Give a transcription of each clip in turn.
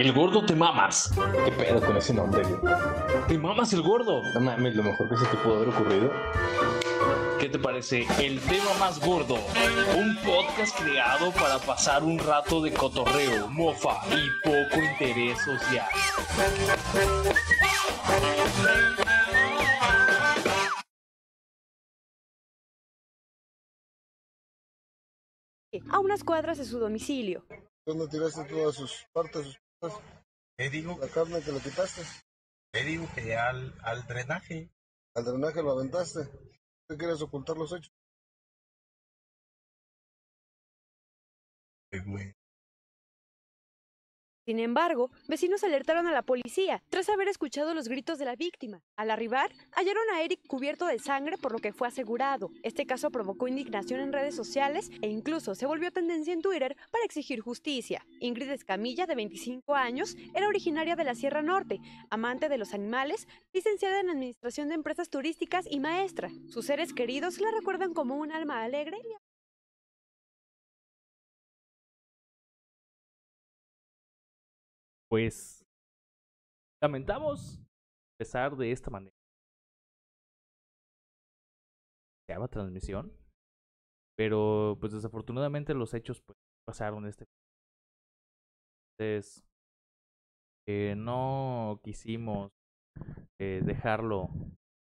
El gordo te mamas. ¿Qué pedo con ese nombre, güey? Te mamas el gordo. No mames, lo mejor que se te pudo haber ocurrido. ¿Qué te parece El tema más gordo? Un podcast creado para pasar un rato de cotorreo, mofa y poco interés social. a unas cuadras de su domicilio. ¿Dónde tiraste todas sus partes, sus Le digo, La carne que le quitaste. le digo que al, al drenaje. Al drenaje lo aventaste. ¿Qué quieres ocultar los hechos? eh, güey. Sin embargo, vecinos alertaron a la policía tras haber escuchado los gritos de la víctima. Al arribar, hallaron a Eric cubierto de sangre por lo que fue asegurado. Este caso provocó indignación en redes sociales e incluso se volvió tendencia en Twitter para exigir justicia. Ingrid Escamilla, de 25 años, era originaria de la Sierra Norte, amante de los animales, licenciada en Administración de Empresas Turísticas y maestra. Sus seres queridos la recuerdan como un alma alegre y Pues lamentamos empezar de esta manera. Se llama transmisión. Pero pues desafortunadamente los hechos pues pasaron este. Entonces eh, no quisimos eh, dejarlo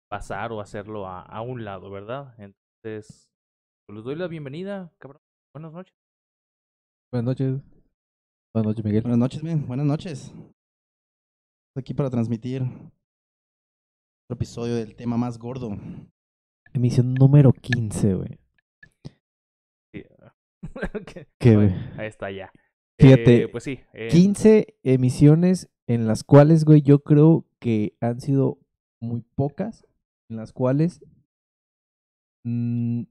pasar o hacerlo a, un lado, ¿verdad? Entonces, pues, les doy la bienvenida, cabrón. Buenas noches. Buenas noches. Buenas noches, Miguel. Buenas noches, men. Buenas noches. Estamos aquí para transmitir otro episodio del tema más gordo. Emisión número 15, güey. Sí. Ok. ¿Qué, Bueno, güey? ahí está ya. Fíjate, Eh, pues sí. eh, 15 emisiones en las cuales, güey, yo creo que han sido muy pocas, en las cuales mm,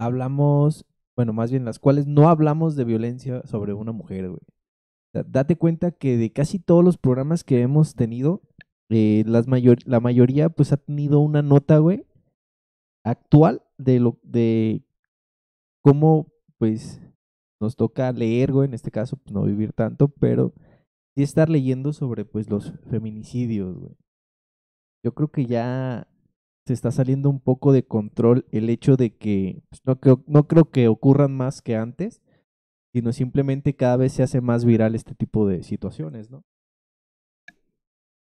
hablamos, bueno, más bien las cuales no hablamos de violencia sobre una mujer, güey. Date cuenta que de casi todos los programas que hemos tenido, eh, mayor, la mayoría pues ha tenido una nota, güey, actual de lo de cómo pues nos toca leer, güey, en este caso, pues no vivir tanto, pero sí estar leyendo sobre pues los feminicidios, güey. Yo creo que ya se está saliendo un poco de control el hecho de que pues, no creo, no creo que ocurran más que antes, sino simplemente cada vez se hace más viral este tipo de situaciones, ¿no?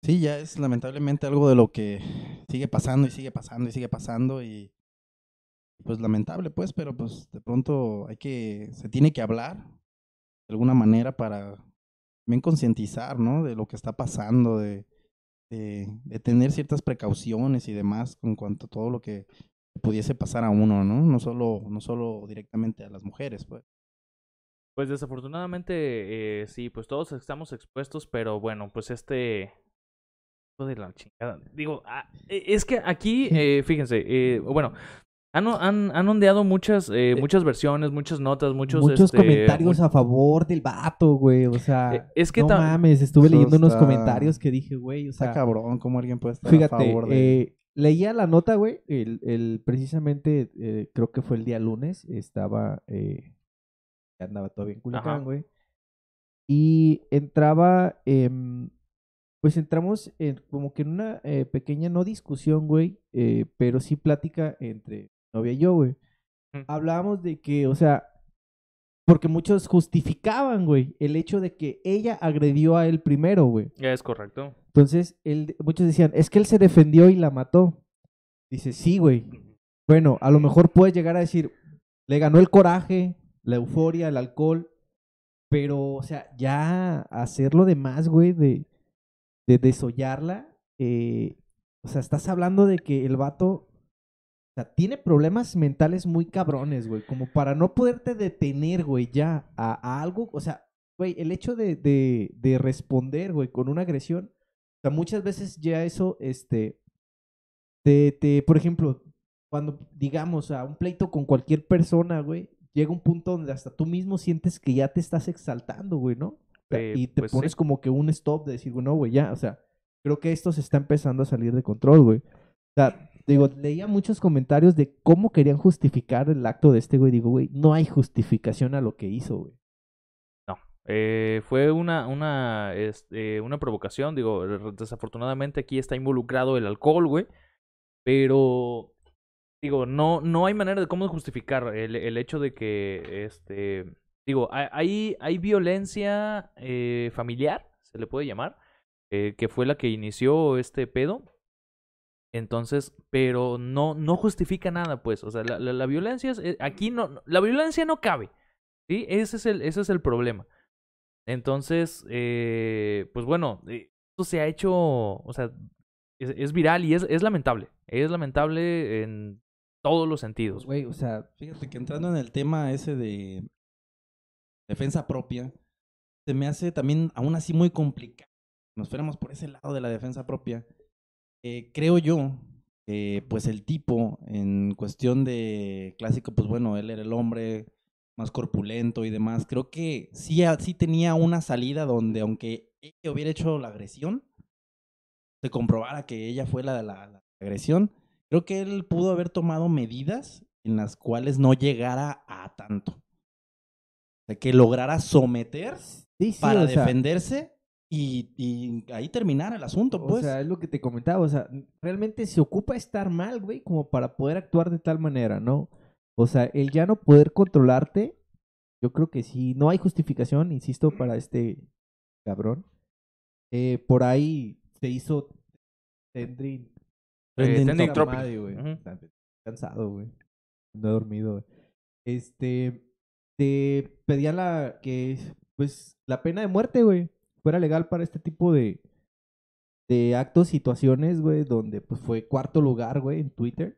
Sí, ya es lamentablemente algo de lo que sigue pasando y sigue pasando y sigue pasando y pues lamentable pues, pero pues de pronto hay que, se tiene que hablar de alguna manera para también concientizar, ¿no? De lo que está pasando, de, de, tener ciertas precauciones y demás en cuanto a todo lo que pudiese pasar a uno, ¿no? No solo, no solo directamente a las mujeres, pues. Pues desafortunadamente, eh, sí, pues todos estamos expuestos, pero bueno, pues este... hijo de la chingada. Digo, ah, eh, es que aquí, eh, fíjense, eh, bueno, han, han, han ondeado muchas, eh, muchas versiones, muchas notas, muchos... Muchos este, comentarios a favor del vato, güey, o sea, Eh, es que no mames, estuve Eso leyendo unos comentarios que dije, güey, o Está sea, cabrón cómo alguien puede estar a Fíjate, favor de... eh, leía la nota, güey, el, el, precisamente, eh, creo que fue el día lunes, estaba, eh, andaba todavía en Ajá. Culiacán, güey, y entraba, em, pues entramos en, como que en una eh, pequeña, no discusión, güey, eh, pero sí plática entre novia y yo, güey. Hablábamos de que, o sea, porque muchos justificaban, güey, el hecho de que ella agredió a él primero, güey. Es correcto. Entonces, él, muchos decían, es que él se defendió y la mató. Dice, sí, güey. Bueno, a lo mejor puedes llegar a decir, le ganó el coraje, la euforia, el alcohol, pero, o sea, ya hacerlo de más, güey, de, de desollarla, eh, o sea, estás hablando de que el vato, o sea, tiene problemas mentales muy cabrones, güey, como para no poderte detener, güey, ya a, algo, o sea, güey, el hecho de, de, de responder, güey, con una agresión, o sea, muchas veces ya eso, este, te, te, por ejemplo, cuando digamos a un pleito con cualquier persona, güey, llega un punto donde hasta tú mismo sientes que ya te estás exaltando, güey, ¿no? Eh, y te pues pones sí. como que un stop de decir, bueno, güey, ya, o sea, creo que esto se está empezando a salir de control, güey. O sea, digo, leía muchos comentarios de cómo querían justificar el acto de este güey. Digo, güey, no hay justificación a lo que hizo, güey. No. Eh, fue una, una, este, una provocación, digo, desafortunadamente aquí está involucrado el alcohol, güey. Pero, digo, no, no hay manera de cómo justificar el, el hecho de que, este, digo, hay, hay, violencia eh, familiar, se le puede llamar, eh, que fue la que inició este pedo. Entonces, pero no, no justifica nada, pues. O sea, la, la, violencia es, eh, aquí no, no- la violencia no cabe. ¿Sí? Ese es el, ese es el problema. Entonces, eh, pues bueno, eh, esto se ha hecho, o sea, es, es viral y es, es lamentable. Es lamentable en todos los sentidos. Güey, o sea, Fíjate que entrando en el tema ese de defensa propia, se me hace también aún así muy complicado. Nos fuéramos por ese lado de la defensa propia. Eh, creo yo que pues el tipo en cuestión de clásico, pues bueno, él era el hombre más corpulento y demás. Creo que sí, a- sí tenía una salida donde aunque ella hubiera hecho la agresión, se comprobara que ella fue la de la agresión, creo que él pudo haber tomado medidas en las cuales no llegara a tanto. O sea, que lograra someter sí, sí, para sea, defenderse y, y ahí terminar el asunto, pues. O sea, es lo que te comentaba, o sea, realmente se ocupa estar mal, güey, como para poder actuar de tal manera, ¿no? O sea, el ya no poder controlarte, yo creo que sí, no hay justificación, insisto, para este cabrón. Eh, por ahí se hizo Tendrin. Trending Trending Puta Topic. madre, güey. Ujú. O sea, Cansado, güey. No he dormido, güey. Este, te pedían la, que, pues, la pena de muerte, güey, fuera legal para este tipo de, de actos, situaciones, güey, donde, pues, fue cuarto lugar, güey, en Twitter.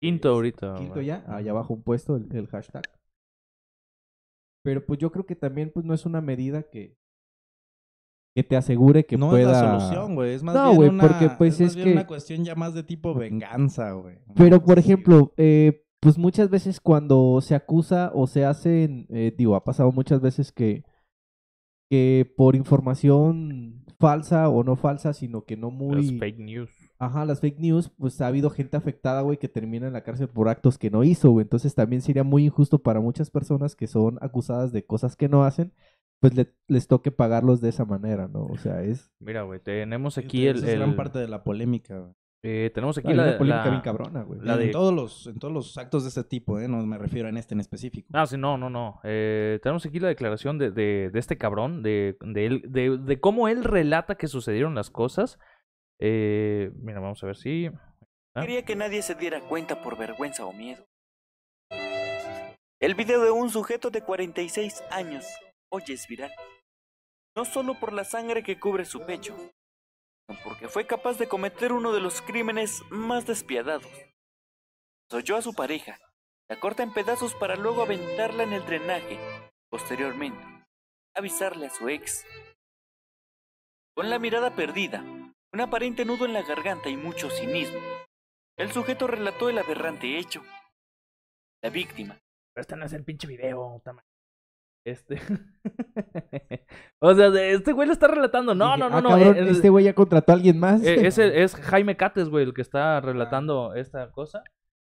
Quinto ahorita. Quinto güey. ya, allá abajo un puesto, el, el hashtag. Pero, pues, yo creo que también, pues, no es una medida que, que te asegure que no pueda... es la solución, güey. Es más No, bien güey, una, porque, pues, más es bien que- una cuestión ya más de tipo venganza, güey. Pero, por así, ejemplo, eh, pues muchas veces cuando se acusa o se hacen, eh, digo, ha pasado muchas veces que, que por información falsa o no falsa, sino que no Las muy... fake news. Ajá, las fake news, pues ha habido gente afectada, güey, que termina en la cárcel por actos que no hizo, güey. Entonces también sería muy injusto para muchas personas que son acusadas de cosas que no hacen, pues le- les toque pagarlos de esa manera, ¿no? O sea, es... Mira, güey, tenemos aquí esa el, es gran el- parte de la polémica, güey. eh, tenemos aquí Hay la, una polémica la- bien cabrona, güey. la en, de- todos los, en todos los actos de este tipo, ¿eh? No me refiero en este en específico. Ah, sí, no, no, no. Eh, tenemos aquí la declaración de, de, de este cabrón, de, de, él, de, de cómo él relata que sucedieron las cosas. Eh, mira, vamos a ver si... ¿Ah? Quería que nadie se diera cuenta por vergüenza o miedo. El video de un sujeto de 46 años hoy es viral. No solo por la sangre que cubre su pecho, sino porque fue capaz de cometer uno de los crímenes más despiadados. Soyó a su pareja, la corta en pedazos para luego aventarla en el drenaje, posteriormente, avisarle a su ex. Con la mirada perdida, un aparente nudo en la garganta y mucho cinismo, el sujeto relató el aberrante hecho. La víctima, Pero este no es el pinche video, madre. Este. o sea, este güey lo está relatando. No, Dije, no, no, "Ah, no. cabrón, este güey ya contrató a alguien más. eh, es, es Jaime Cates, güey, el que está relatando esta cosa.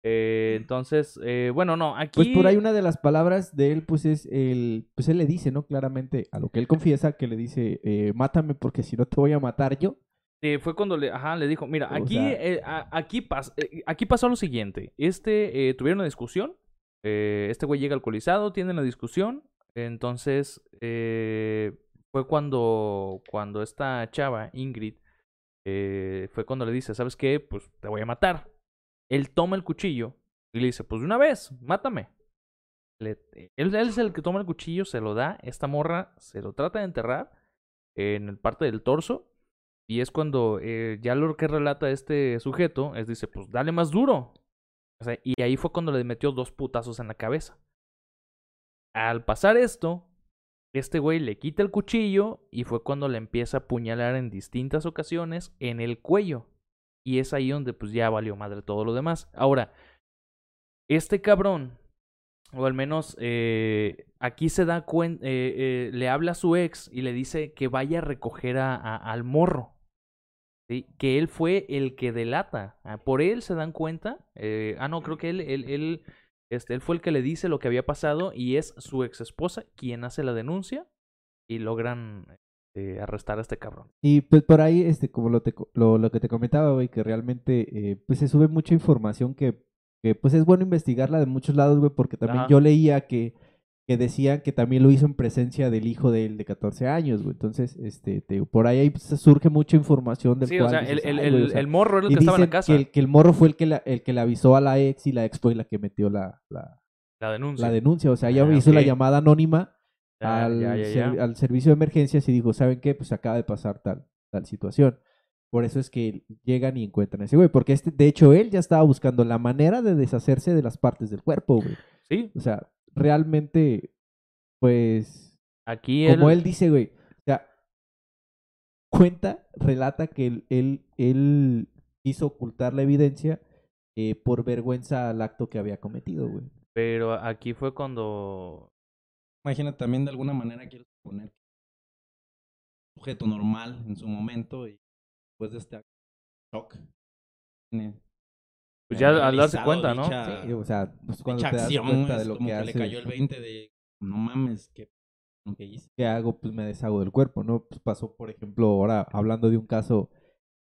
Eh, entonces, eh, bueno, no, aquí. Pues por ahí una de las palabras de él, pues es el, pues él le dice, ¿no? Claramente a lo que él confiesa, que le dice, eh, mátame porque si no te voy a matar yo. Eh, fue cuando le, ajá, le dijo, mira, O aquí, sea- eh, a- aquí, pas- eh, aquí pasó lo siguiente. Este, tuvieron una discusión. este güey llega alcoholizado, tienen la discusión. Entonces, eh, fue cuando, cuando esta chava, Ingrid, eh, fue cuando le dice, ¿sabes qué? Pues te voy a matar. Él toma el cuchillo y le dice, pues de una vez, mátame. Él, es el que toma el cuchillo, se lo da, esta morra se lo trata de enterrar en el parte del torso. Y es cuando eh, ya lo que relata este sujeto es, dice, pues dale más duro. Y ahí fue cuando le metió dos putazos en la cabeza. Al pasar esto, este güey le quita el cuchillo y fue cuando le empieza a apuñalar en distintas ocasiones en el cuello. Y es ahí donde pues ya valió madre todo lo demás. Ahora, este cabrón, o al menos eh, aquí se da cuenta, le habla a su ex y le dice que vaya a recoger a, al morro. Que él fue el que delata. Ah, Por él se dan cuenta. eh, ah, no, creo que él, él, él, este, él fue el que le dice lo que había pasado y es su ex esposa quien hace la denuncia. y logran este, arrestar a este cabrón. Y pues por ahí, este, como lo, te lo, lo que te comentaba, güey, que realmente eh, pues se sube mucha información que, que pues es bueno investigarla de muchos lados, güey, porque también Ajá. yo leía que, que decían que también lo hizo en presencia del hijo de él de 14 años, güey. Entonces, este, te por ahí, ahí, pues, surge mucha información del Sí, cual o sea, dices, el, o sea, el morro era el que estaba en la casa. Que el, que el morro fue el que, la, el que le avisó a la ex y la ex fue la que metió la, la, La denuncia. la denuncia. O sea, ella Ah, hizo la llamada anónima Ya, al, ya, ya, ser- ya. al servicio de emergencias y dijo, ¿saben qué? Pues acaba de pasar tal, tal situación. Por eso es que llegan y encuentran a ese güey. Porque este, de hecho, él ya estaba buscando la manera de deshacerse de las partes del cuerpo, güey. Sí, O sea, realmente, pues, aquí como él, él dice, güey, o sea, cuenta, relata que él, él, él quiso ocultar la evidencia eh, por vergüenza al acto que había cometido, güey. Pero aquí fue cuando... Imagina también de alguna manera quiero suponer que sujeto normal en su momento y después de este shock tiene Pues ya al darse cuenta, ¿no? dicha- Sí, o sea, pues cuando te das acción, cuenta de lo como que que, hace, le cayó el 20 de no mames, hice. ¿qué hago? Pues me deshago del cuerpo, ¿no? Pues pasó, por ejemplo, ahora hablando de un caso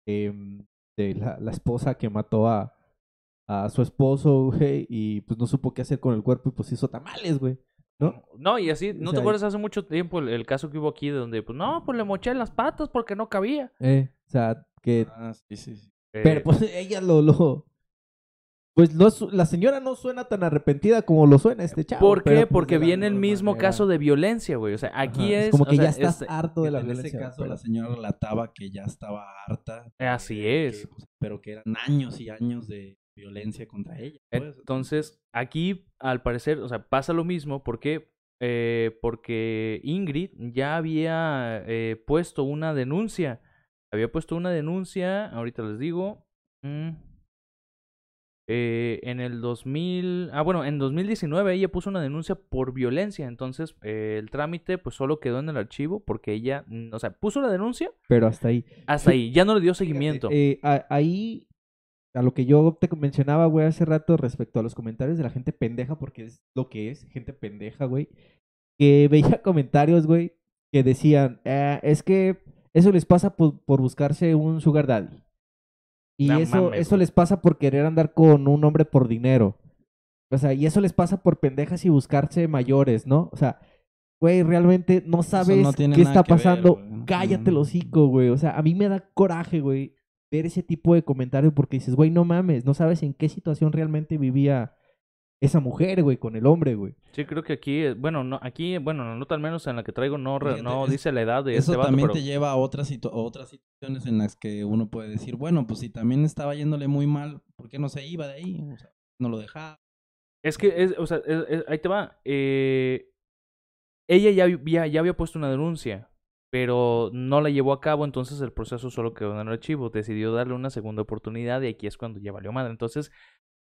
em, de la, la esposa que mató a, a su esposo, güey, y pues no supo qué hacer con el cuerpo y pues hizo tamales, güey, ¿no? No, y así, ¿no sea, te acuerdas hace mucho tiempo el, el caso que hubo aquí de donde, pues, no, pues le moché las patas porque no cabía? Eh, o sea, que... Ah, sí, sí, sí. Eh, Pero pues ella lo... lo pues no, la señora no suena tan arrepentida como lo suena este chavo. ¿Por qué? pero, pues, Porque viene el mismo manera. caso de violencia, güey. O sea, aquí Ajá, es... como que o sea, ya estás es- harto de la en violencia. ese caso pero- la señora relataba que ya estaba harta. Así es. que, pues, pero que eran años y años de violencia contra ella. pues. Entonces, aquí, al parecer, o sea, pasa lo mismo. ¿Por qué? Eh, porque Ingrid ya había eh, puesto una denuncia. Había puesto una denuncia, ahorita les digo. mm, eh, en el 2000, ah bueno, en 2019 ella puso una denuncia por violencia, entonces eh, el trámite pues solo quedó en el archivo porque ella, mm, o sea, puso la denuncia Pero hasta ahí. hasta ahí, ya no le dio Fíjate, seguimiento. eh, a- ahí, a lo que yo te mencionaba, güey, hace rato respecto a los comentarios de la gente pendeja, porque es lo que es, gente pendeja, güey, que veía comentarios, güey, que decían, "Ah, es que eso les pasa por, por buscarse un sugar daddy. Y No eso, mames, eso les pasa por querer andar con un hombre por dinero. O sea, y eso les pasa por pendejas y buscarse mayores, ¿no? O sea, güey, realmente no sabes no qué está ver, pasando. Cállate el hocico, güey. O sea, a mí me da coraje, güey, ver ese tipo de comentarios porque dices, güey, no mames, no sabes en qué situación realmente vivía esa mujer, güey, con el hombre, güey. Sí, creo que aquí, eh, bueno, no, aquí, bueno, la nota al menos en la que traigo no, re- no dice la edad de Eso este vato, también pero te lleva a otras, situ- a otras situaciones en las que uno puede decir, bueno, pues si también estaba yéndole muy mal, ¿por qué no se iba de ahí? O sea, no lo dejaba. es que, es, o sea, es- es- ahí te va. eh, ella ya, había- ya había puesto una denuncia, pero no la llevó a cabo, entonces el proceso solo quedó en el archivo. Decidió darle una segunda oportunidad y aquí es cuando ya valió madre. Entonces,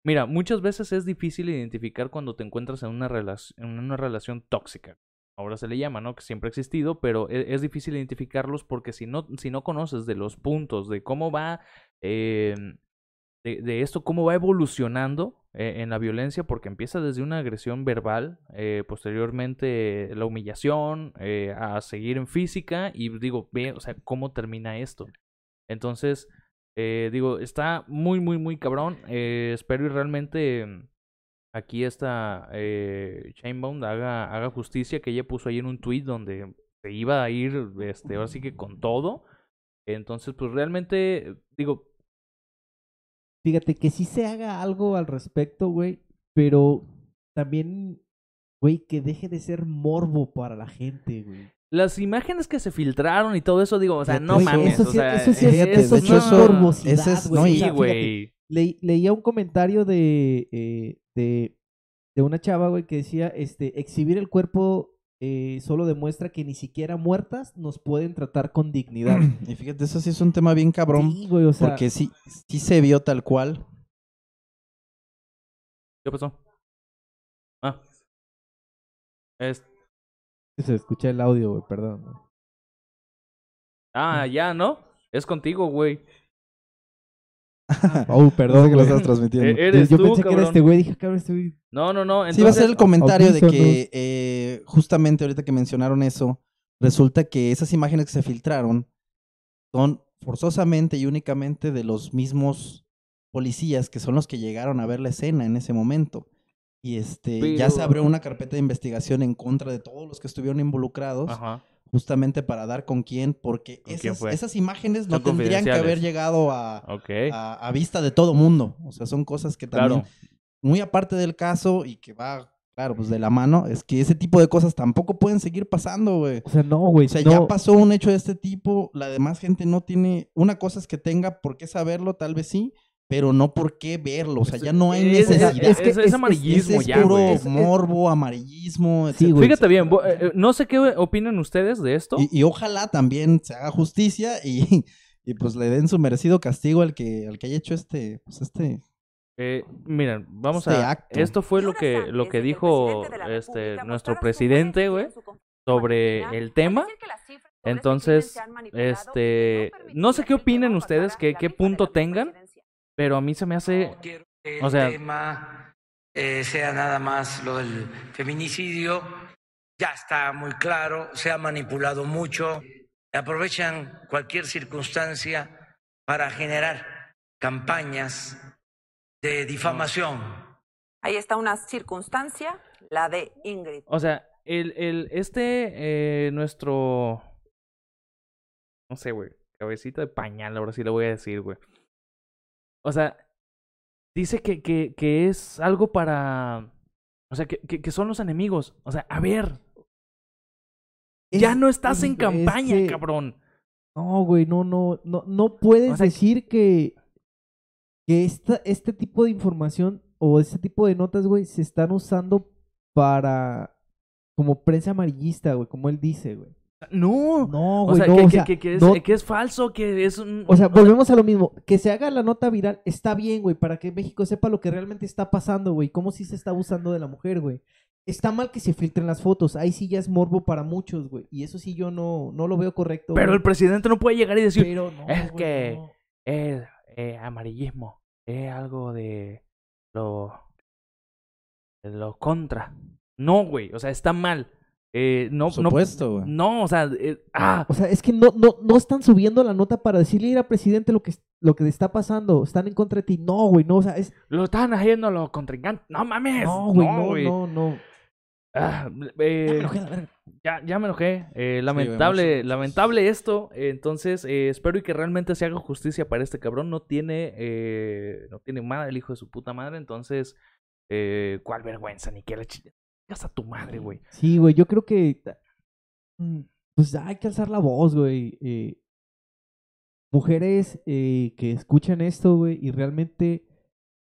mira, muchas veces es difícil identificar cuando te encuentras en una, en una relación tóxica. Ahora se le llama, ¿no? Que siempre ha existido, pero e- es, difícil identificarlos porque si no, si no conoces de los puntos, de cómo va, de, de esto, cómo va evolucionando eh, en la violencia, porque empieza desde una agresión verbal, eh, posteriormente la humillación, eh, a seguir en física, y digo, ve, o sea, cómo termina esto. Entonces, eh, digo, está muy, muy, muy cabrón. eh, espero y realmente mm, aquí esta eh, Chainbound haga, haga justicia, que ella puso ahí en un tweet donde se iba a ir, este, ahora sí que con todo. Entonces, pues realmente, digo, Fíjate que sí se haga algo al respecto, güey, pero también, güey, que deje de ser morbo para la gente, güey. Las imágenes que se filtraron y todo eso, digo, o sea, no Güey, mames, eso o sí- sea, eso sí es- fíjate, eso de hecho, es morbosidad, no, O sí, güey. Le- leía un comentario de, eh, de, de una chava, güey, que decía, este, exhibir el cuerpo eh, solo demuestra que ni siquiera muertas nos pueden tratar con dignidad. Y fíjate, eso sí es un tema bien cabrón, sí, güey, o sea, porque sí, sí se vio tal cual. ¿Qué pasó? Ah. Es... se escucha el audio, güey, perdón. Ah, ya, ¿no? Es contigo, güey. Oh, perdón, No sé que lo estás transmitiendo. Eh, Yo, Eres yo tú, pensé que era este güey, dije, cabrón, este güey. No, no, no. Entonces, Sí, va a ser el comentario de que eh, justamente ahorita que mencionaron eso, resulta que esas imágenes que se filtraron son forzosamente y únicamente de los mismos policías que son los que llegaron a ver la escena en ese momento. Y este ya se abrió una carpeta de investigación en contra de todos los que estuvieron involucrados, Ajá. justamente para dar con quién, porque ¿Con quién esas, esas imágenes no tendrían que haber llegado a, a, a vista de todo mundo. O sea, son cosas que también, Claro. muy aparte del caso y que va, claro, pues de la mano, es que ese tipo de cosas tampoco pueden seguir pasando, güey. O sea, no, güey. O sea, no. ya pasó un hecho de este tipo, la demás gente no tiene, una cosa es que tenga por qué saberlo, tal vez sí, pero no por qué verlo, o sea, ya no hay Es- es- necesidad. es, es- es amarillismo ya, puro güey. morbo, amarillismo, Sí, güey. Fíjate bien, eh, eh, no sé qué opinan ustedes de esto. Y, y ojalá también se haga justicia y, y pues le den su merecido castigo al que, al que haya hecho este, pues este, Eh, miren, vamos Este a. acto. Esto fue lo que lo que dijo este nuestro presidente, güey, sobre el tema. este Entonces, este, no sé qué opinen ustedes, qué, qué punto tengan. Pero a mí se me hace, No quiero que el o sea- tema eh, sea nada más lo del feminicidio. Ya está muy claro, se ha manipulado mucho. Aprovechan cualquier circunstancia para generar campañas de difamación. Ahí está una circunstancia, la de Ingrid. o sea, el, el, este, eh, nuestro, no sé, güey, cabecita de pañal, ahora sí le voy a decir, güey. O sea, dice que, que, que es algo para, o sea, que, que, son los enemigos. O sea, a ver, ya no estás en campaña, cabrón. No, güey, no, no, no, no puedes O sea, decir que, que esta, este tipo de información o este tipo de notas, güey, se están usando para como prensa amarillista, güey, como él dice, güey. No, No, o güey, sea, no, que, o sea, que- que es, no- que es falso, que es un... O sea, volvemos a lo mismo. Que se haga la nota viral está bien, güey, para que México sepa lo que realmente está pasando, güey. Cómo sí se está abusando de la mujer, güey. Está mal que se filtren las fotos. Ahí sí ya es morbo para muchos, güey. Y eso sí yo no, no lo veo correcto. Pero güey. el presidente no puede llegar y decir, Pero no, es güey, que no. es eh, amarillismo, es algo de lo, de lo contra. No, güey, o sea, está mal. Eh, no, por no, supuesto, güey. no, o sea, eh, ah, O sea, es que no, no, no están subiendo la nota para decirle al presidente lo que, lo que está pasando. Están en contra de ti. No, güey, no, o sea, es. lo están haciendo los contrincantes. No mames. No, güey, no, güey. no, no. Ah, Ya eh, me enojé, la verga. Ya, ya me enojé. Eh, lamentable, lamentable esto. Eh, entonces, eh, espero y que realmente se haga justicia para este cabrón. No tiene, eh, no tiene madre el hijo de su puta madre. Entonces, eh, cuál vergüenza, ni que la chingada. A tu madre, güey. Sí, güey, yo creo que. mm, Pues hay que alzar la voz, güey. eh, mujeres eh, que escuchan esto, güey, y realmente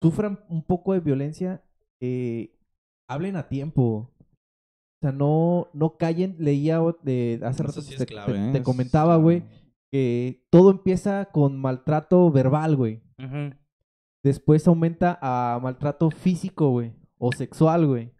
sufran un poco de violencia, eh, hablen a tiempo. O sea, no, no callen. Leía de, hace rato sí te, comentaba, güey, que todo empieza con maltrato verbal, güey. Después aumenta a maltrato físico, güey. O sexual, güey.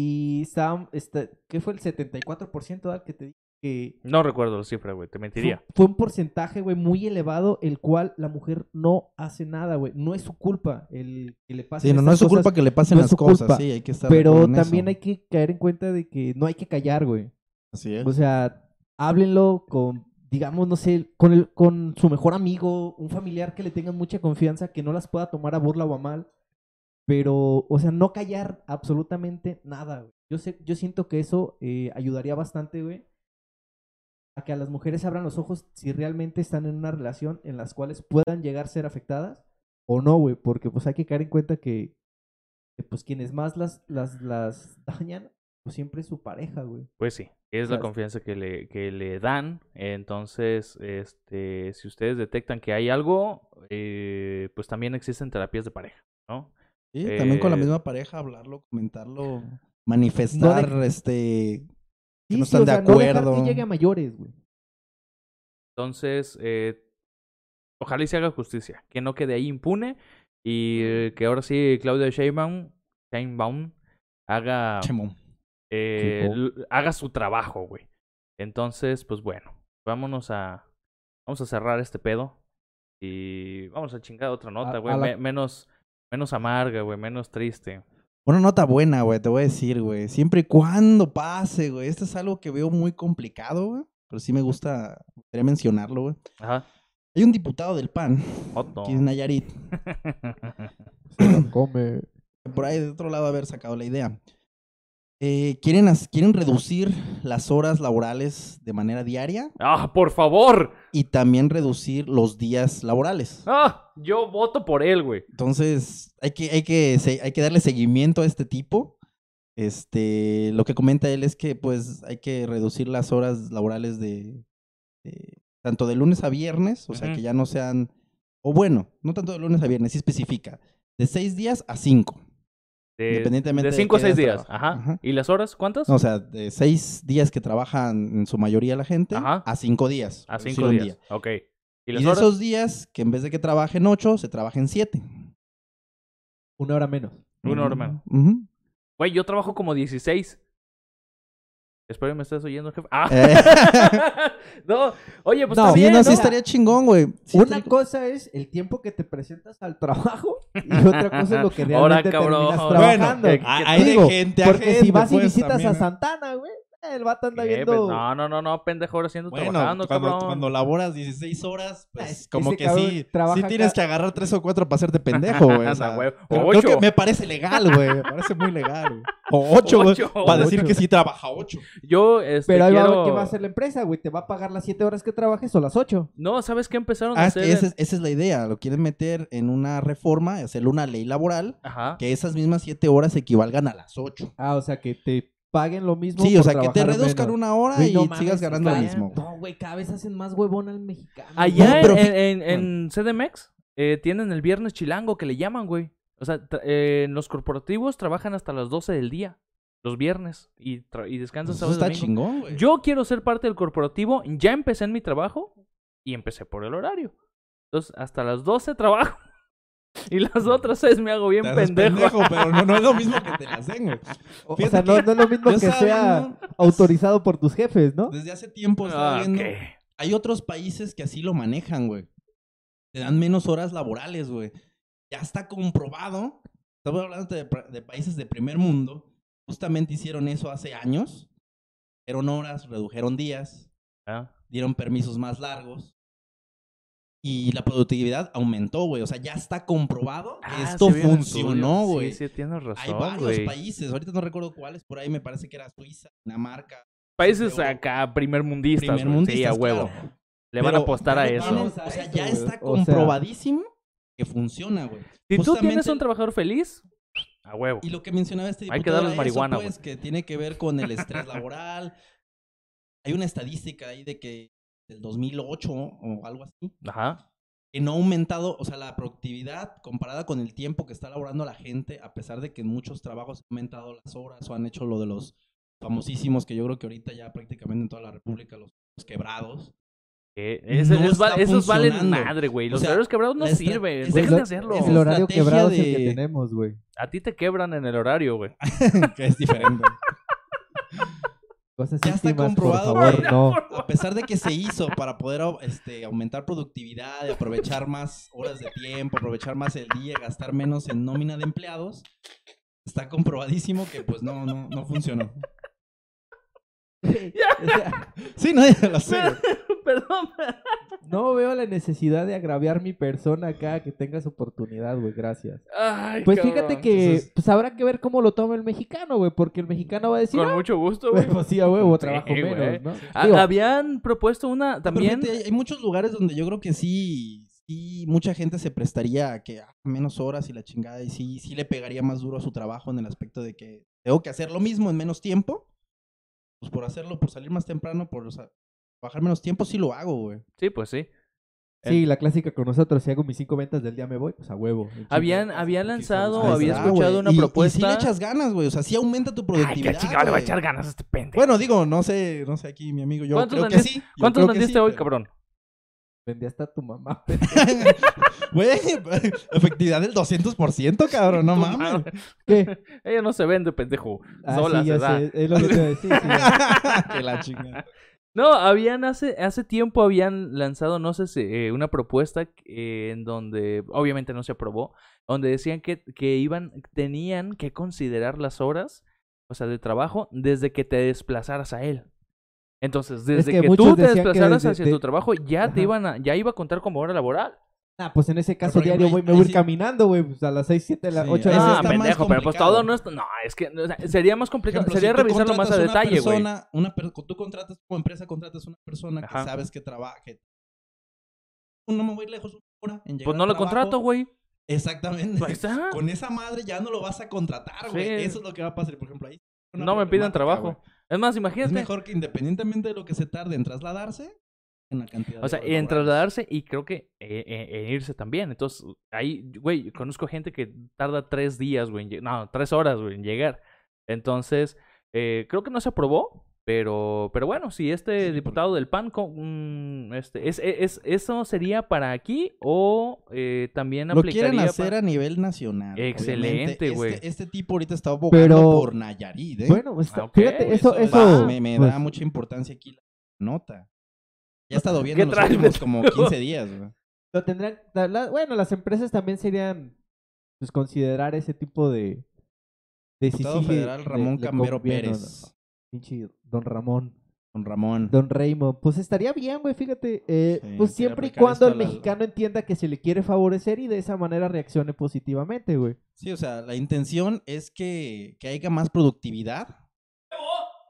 Y está, está, ¿qué fue el 74% ¿verdad? que te dije que No recuerdo la cifra, güey. Te mentiría. fue un porcentaje, güey, muy elevado, el cual la mujer no hace nada, güey. No es su culpa el que le pase Sí, no, no es su culpa que le pasen no las cosas, culpa, sí, hay que estar Pero también eso. hay que caer en cuenta de que no hay que callar, güey. Así es. O sea, háblenlo con, digamos, no sé, con, el, con su mejor amigo, un familiar que le tengan mucha confianza, que no las pueda tomar a burla o a mal. Pero, o sea, no callar absolutamente nada, güey. Yo, sé, yo siento que eso eh, ayudaría bastante, güey, a que a las mujeres abran los ojos si realmente están en una relación en las cuales puedan llegar a ser afectadas o no, güey, porque pues hay que caer en cuenta que, que, pues quienes más las, las, las dañan, pues siempre es su pareja, güey. Pues sí, es la confianza que le, que le dan. Entonces, este, si ustedes detectan que hay algo, eh, pues también existen terapias de pareja, ¿no? Sí, también con la eh, misma pareja, hablarlo, comentarlo, manifestar, este, que no sí, están o de no acuerdo. que llegue a mayores, güey. Entonces, eh, ojalá y se haga justicia, que no quede ahí impune y eh, que ahora sí Claudia Sheinbaum, Sheinbaum haga, eh, haga su trabajo, güey. Entonces, pues bueno, vámonos a, vamos a cerrar este pedo y vamos a chingar otra nota, güey, a la- me- menos, menos amarga, güey, menos triste. Una nota buena, güey, te voy a decir, güey. Siempre y cuando pase, güey. Esto es algo que veo muy complicado, güey. Pero sí me gusta, gustaría mencionarlo, güey. Ajá. Hay un diputado del PAN, Otto. aquí en Nayarit, Come. por ahí de otro lado haber sacado la idea. Eh, quieren, quieren reducir las horas laborales de manera diaria ¡Ah, por favor! y también reducir los días laborales. ¡Ah! Yo voto por él, güey. Entonces, hay que, hay que, hay que darle seguimiento a este tipo. Este, lo que comenta él es que, pues, hay que reducir las horas laborales de, de- tanto de lunes a viernes, o sea, que ya no sean, o bueno, no tanto de lunes a viernes, sí especifica, de seis días a cinco. De, Independientemente de de 5 a qué 6 días. Ajá. Ajá. ¿Y las horas cuántas? No, o sea, de seis días que trabajan en su mayoría la gente Ajá. a cinco días. a reducir 5 un días. Ok. ¿Y Y, las de horas? esos días, que en vez de que trabajen ocho, se trabajen siete. Una hora menos. Una hora menos. Güey, yo trabajo como 16. Espero que me estés oyendo, jefe. ¡Ah! Eh. no, oye, pues No, está Sí, bien, no, ¿no? sí estaría chingón, güey. Sí Una cosa es el tiempo que te presentas al trabajo y otra cosa es lo que Ahora, realmente cabrón. terminas Bueno, trabajando. que- que- Hay de Digo, gente a porque si gente, vas y pues, visitas también, a ¿eh? Santana, güey, el vato anda ¿Qué? viendo... Pues, no, no, no, no, pendejo, ahora siendo Bueno, trabajando, cuando, cabrón. cuando laboras 16 horas, pues Ese como que cabrón sí, sí tienes acá. que agarrar tres o cuatro para hacerte pendejo, güey. o sea, O creo ocho. que me parece legal, güey. Me parece muy legal. güey. O ocho, güey. Ocho. Para decir que sí trabaja ocho. Yo, este, Pero ahí quiero... va, ¿qué va a hacer la empresa, güey? ¿Te va a pagar las 7 horas que trabajes o las 8? No, ¿sabes qué empezaron a Ah, es hacer? que esa, es, esa es la idea. Lo quieren meter en una reforma, hacerle una ley laboral, Ajá. que esas mismas siete horas equivalgan a las ocho. Ah, o sea, que te paguen lo mismo Sí, o sea, que te reduzcan menos. una hora Güey, y no mames, sigas ganando lo mismo. No, güey, cada vez hacen más huevón al mexicano. Allá No, pero en, en, en CDMX eh, tienen el viernes chilango que le llaman, güey. O sea, eh, en los corporativos trabajan hasta las 12 del día, los viernes, y, tra- y descansan Eso sábado está domingo. chingón, güey. Yo quiero ser parte del corporativo, ya empecé en mi trabajo y empecé por el horario. Entonces, hasta las 12 trabajo. Y las otras seis me hago bien Te haces pendejo. pero no, no es lo mismo que te las den, güey. O, sea, no, es lo mismo que sea autorizado por tus jefes, ¿no? Desde hace tiempo estaba Ah, viendo. ok. Hay otros países que así lo manejan, güey. Te dan menos horas laborales, güey. Ya está comprobado. Estamos hablando de países de primer mundo. Justamente hicieron eso hace años. Redujeron horas, redujeron días, Ah, dieron permisos más largos. Y la productividad aumentó, güey. O sea, ya está comprobado que Ah, esto funcionó, güey. Sí, sí, tienes Hay razón, varios güey. países. Ahorita no recuerdo cuáles. Por ahí me parece que era Suiza, Dinamarca. Países acá primer mundistas, güey. Sí, Primermundistas, a huevo. claro. Le van a apostar a eso. Vamos o sea, ya está O sea- comprobadísimo que funciona, güey. Si tú tienes un trabajador feliz, a huevo. Y lo que mencionaba este Hay que diputado darles eso, marihuana, pues, que tiene que ver con el estrés laboral. Hay una estadística ahí de que del 2008 o algo así, Ajá. que no ha aumentado, o sea, la productividad comparada con el tiempo que está laborando la gente, a pesar de que en muchos trabajos han aumentado las horas o han hecho lo de los famosísimos que yo creo que ahorita ya prácticamente en toda la República los, los quebrados. No esos, valen madre, güey. O Los sea, horarios quebrados no sirven. Dejen de hacerlo. es El horario quebrado es el que tenemos, güey. A ti te quebran en el horario, güey. que es diferente. Cosas Ya está comprobado, por favor, güey. no. A pesar de que se hizo para poder este, aumentar productividad aprovechar más horas de tiempo, aprovechar más el día, gastar menos en nómina de empleados, está comprobadísimo que pues no, no, no funcionó. O sea, Sí, no, ya lo sé. Perdón. no veo la necesidad de agraviar mi persona acá, que tengas oportunidad, güey, gracias. Ay, Pues cabrón. fíjate que Entonces, pues habrá que ver cómo lo toma el mexicano, güey, porque el mexicano va a decir, con "Ah, mucho gusto, güey, pues sí, a huevo, Sí, trabajo güey. menos, ¿no? Ah, Digo, Habían propuesto una también. fíjate, hay, muchos lugares donde yo creo que sí, sí, mucha gente se prestaría a que ah, menos horas y la chingada, y sí, sí le pegaría más duro a su trabajo en el aspecto de que tengo que hacer lo mismo en menos tiempo. Pues por hacerlo, por salir más temprano, por o sea, trabajar menos tiempo, sí lo hago, güey. Sí, pues sí. Sí, la clásica con nosotros, si hago mis cinco ventas del día me voy, pues a huevo. Habían, habían lanzado, Ahí había escuchado güey. una Y- propuesta. Y sí le echas ganas, güey. O sea, sí aumenta tu Ay, productividad. qué chingado le va a echar ganas a este pendejo. Bueno, digo, no sé, no sé aquí, mi amigo. Yo ¿Cuántos creo que sí. ¿Cuántos vendiste sí, hoy, pero- cabrón? Vendí hasta a tu mamá. Güey, efectividad del 200%, cabrón, no mames. ¿Qué? Ella no se vende, pendejo. Ah, Sola sí, se ya da. sé, es lo que te iba a decir, sí. que la chingada. No, habían hace, hace tiempo habían lanzado, no sé si, eh, una propuesta eh, en donde, obviamente no se aprobó, donde decían que, que iban, tenían que considerar las horas, o sea, de trabajo, desde que te desplazaras a él. Entonces, desde que tú te que desplazaras desde- hacia de- tu trabajo, ya Ajá. te iban a, ya iba a contar como hora laboral. Ah, pues en ese caso diario, me voy a ir sí- caminando, güey, pues a las 6, 7, las Sí, 8 de la Ah, pendejo, pero pues todo no es, no, es que o sea, sería más complicado, ejemplo, sería si revisarlo más a detalle, güey. persona, una per- tú contratas como empresa, contratas una persona Ajá. que sabes que trabaje. No me voy lejos una hora en llegar Pues no lo trabajo. contrato, güey. Exactamente. Con esa madre ya no lo vas a contratar, güey. Sí. Eso es lo que va a pasar. Por ejemplo, ahí. No me piden trabajo. Es más, Es imagínate. mejor que independientemente de lo que se tarde en trasladarse, en la cantidad O de sea, horas en trasladarse y creo que eh, eh, en irse también. Entonces, ahí, güey, conozco gente que tarda tres días, güey. No, tres horas, güey, en llegar. Entonces, eh, creo que no se aprobó. Pero, pero bueno, si este Sí, diputado del PAN, co- mm, este, es, es, ¿eso sería para aquí o eh, también Lo quieren aplicaría hacer para... a nivel nacional. Excelente, obviamente. güey. Este, este tipo ahorita está abogando Pero- por Nayarit, ¿eh? Bueno, pues, Ah, fíjate, eso, es- eso, me, me pues, da mucha importancia aquí la nota. Ya ha estado viendo ¿Qué en los traes, últimos como Beto? 15 días, güey. lo tendrán, la- la- bueno, las empresas también serían, pues, considerar ese tipo de, de Diputado federal Ramón le Cambero. Pérez. Pinche Don Ramón. Don Ramón. Don Raymond, pues estaría bien, güey, fíjate. eh, Sí, pues siempre y cuando el la- mexicano entienda que se le quiere favorecer y de esa manera reaccione positivamente, güey. Sí, o sea, la intención es que, que haya más productividad.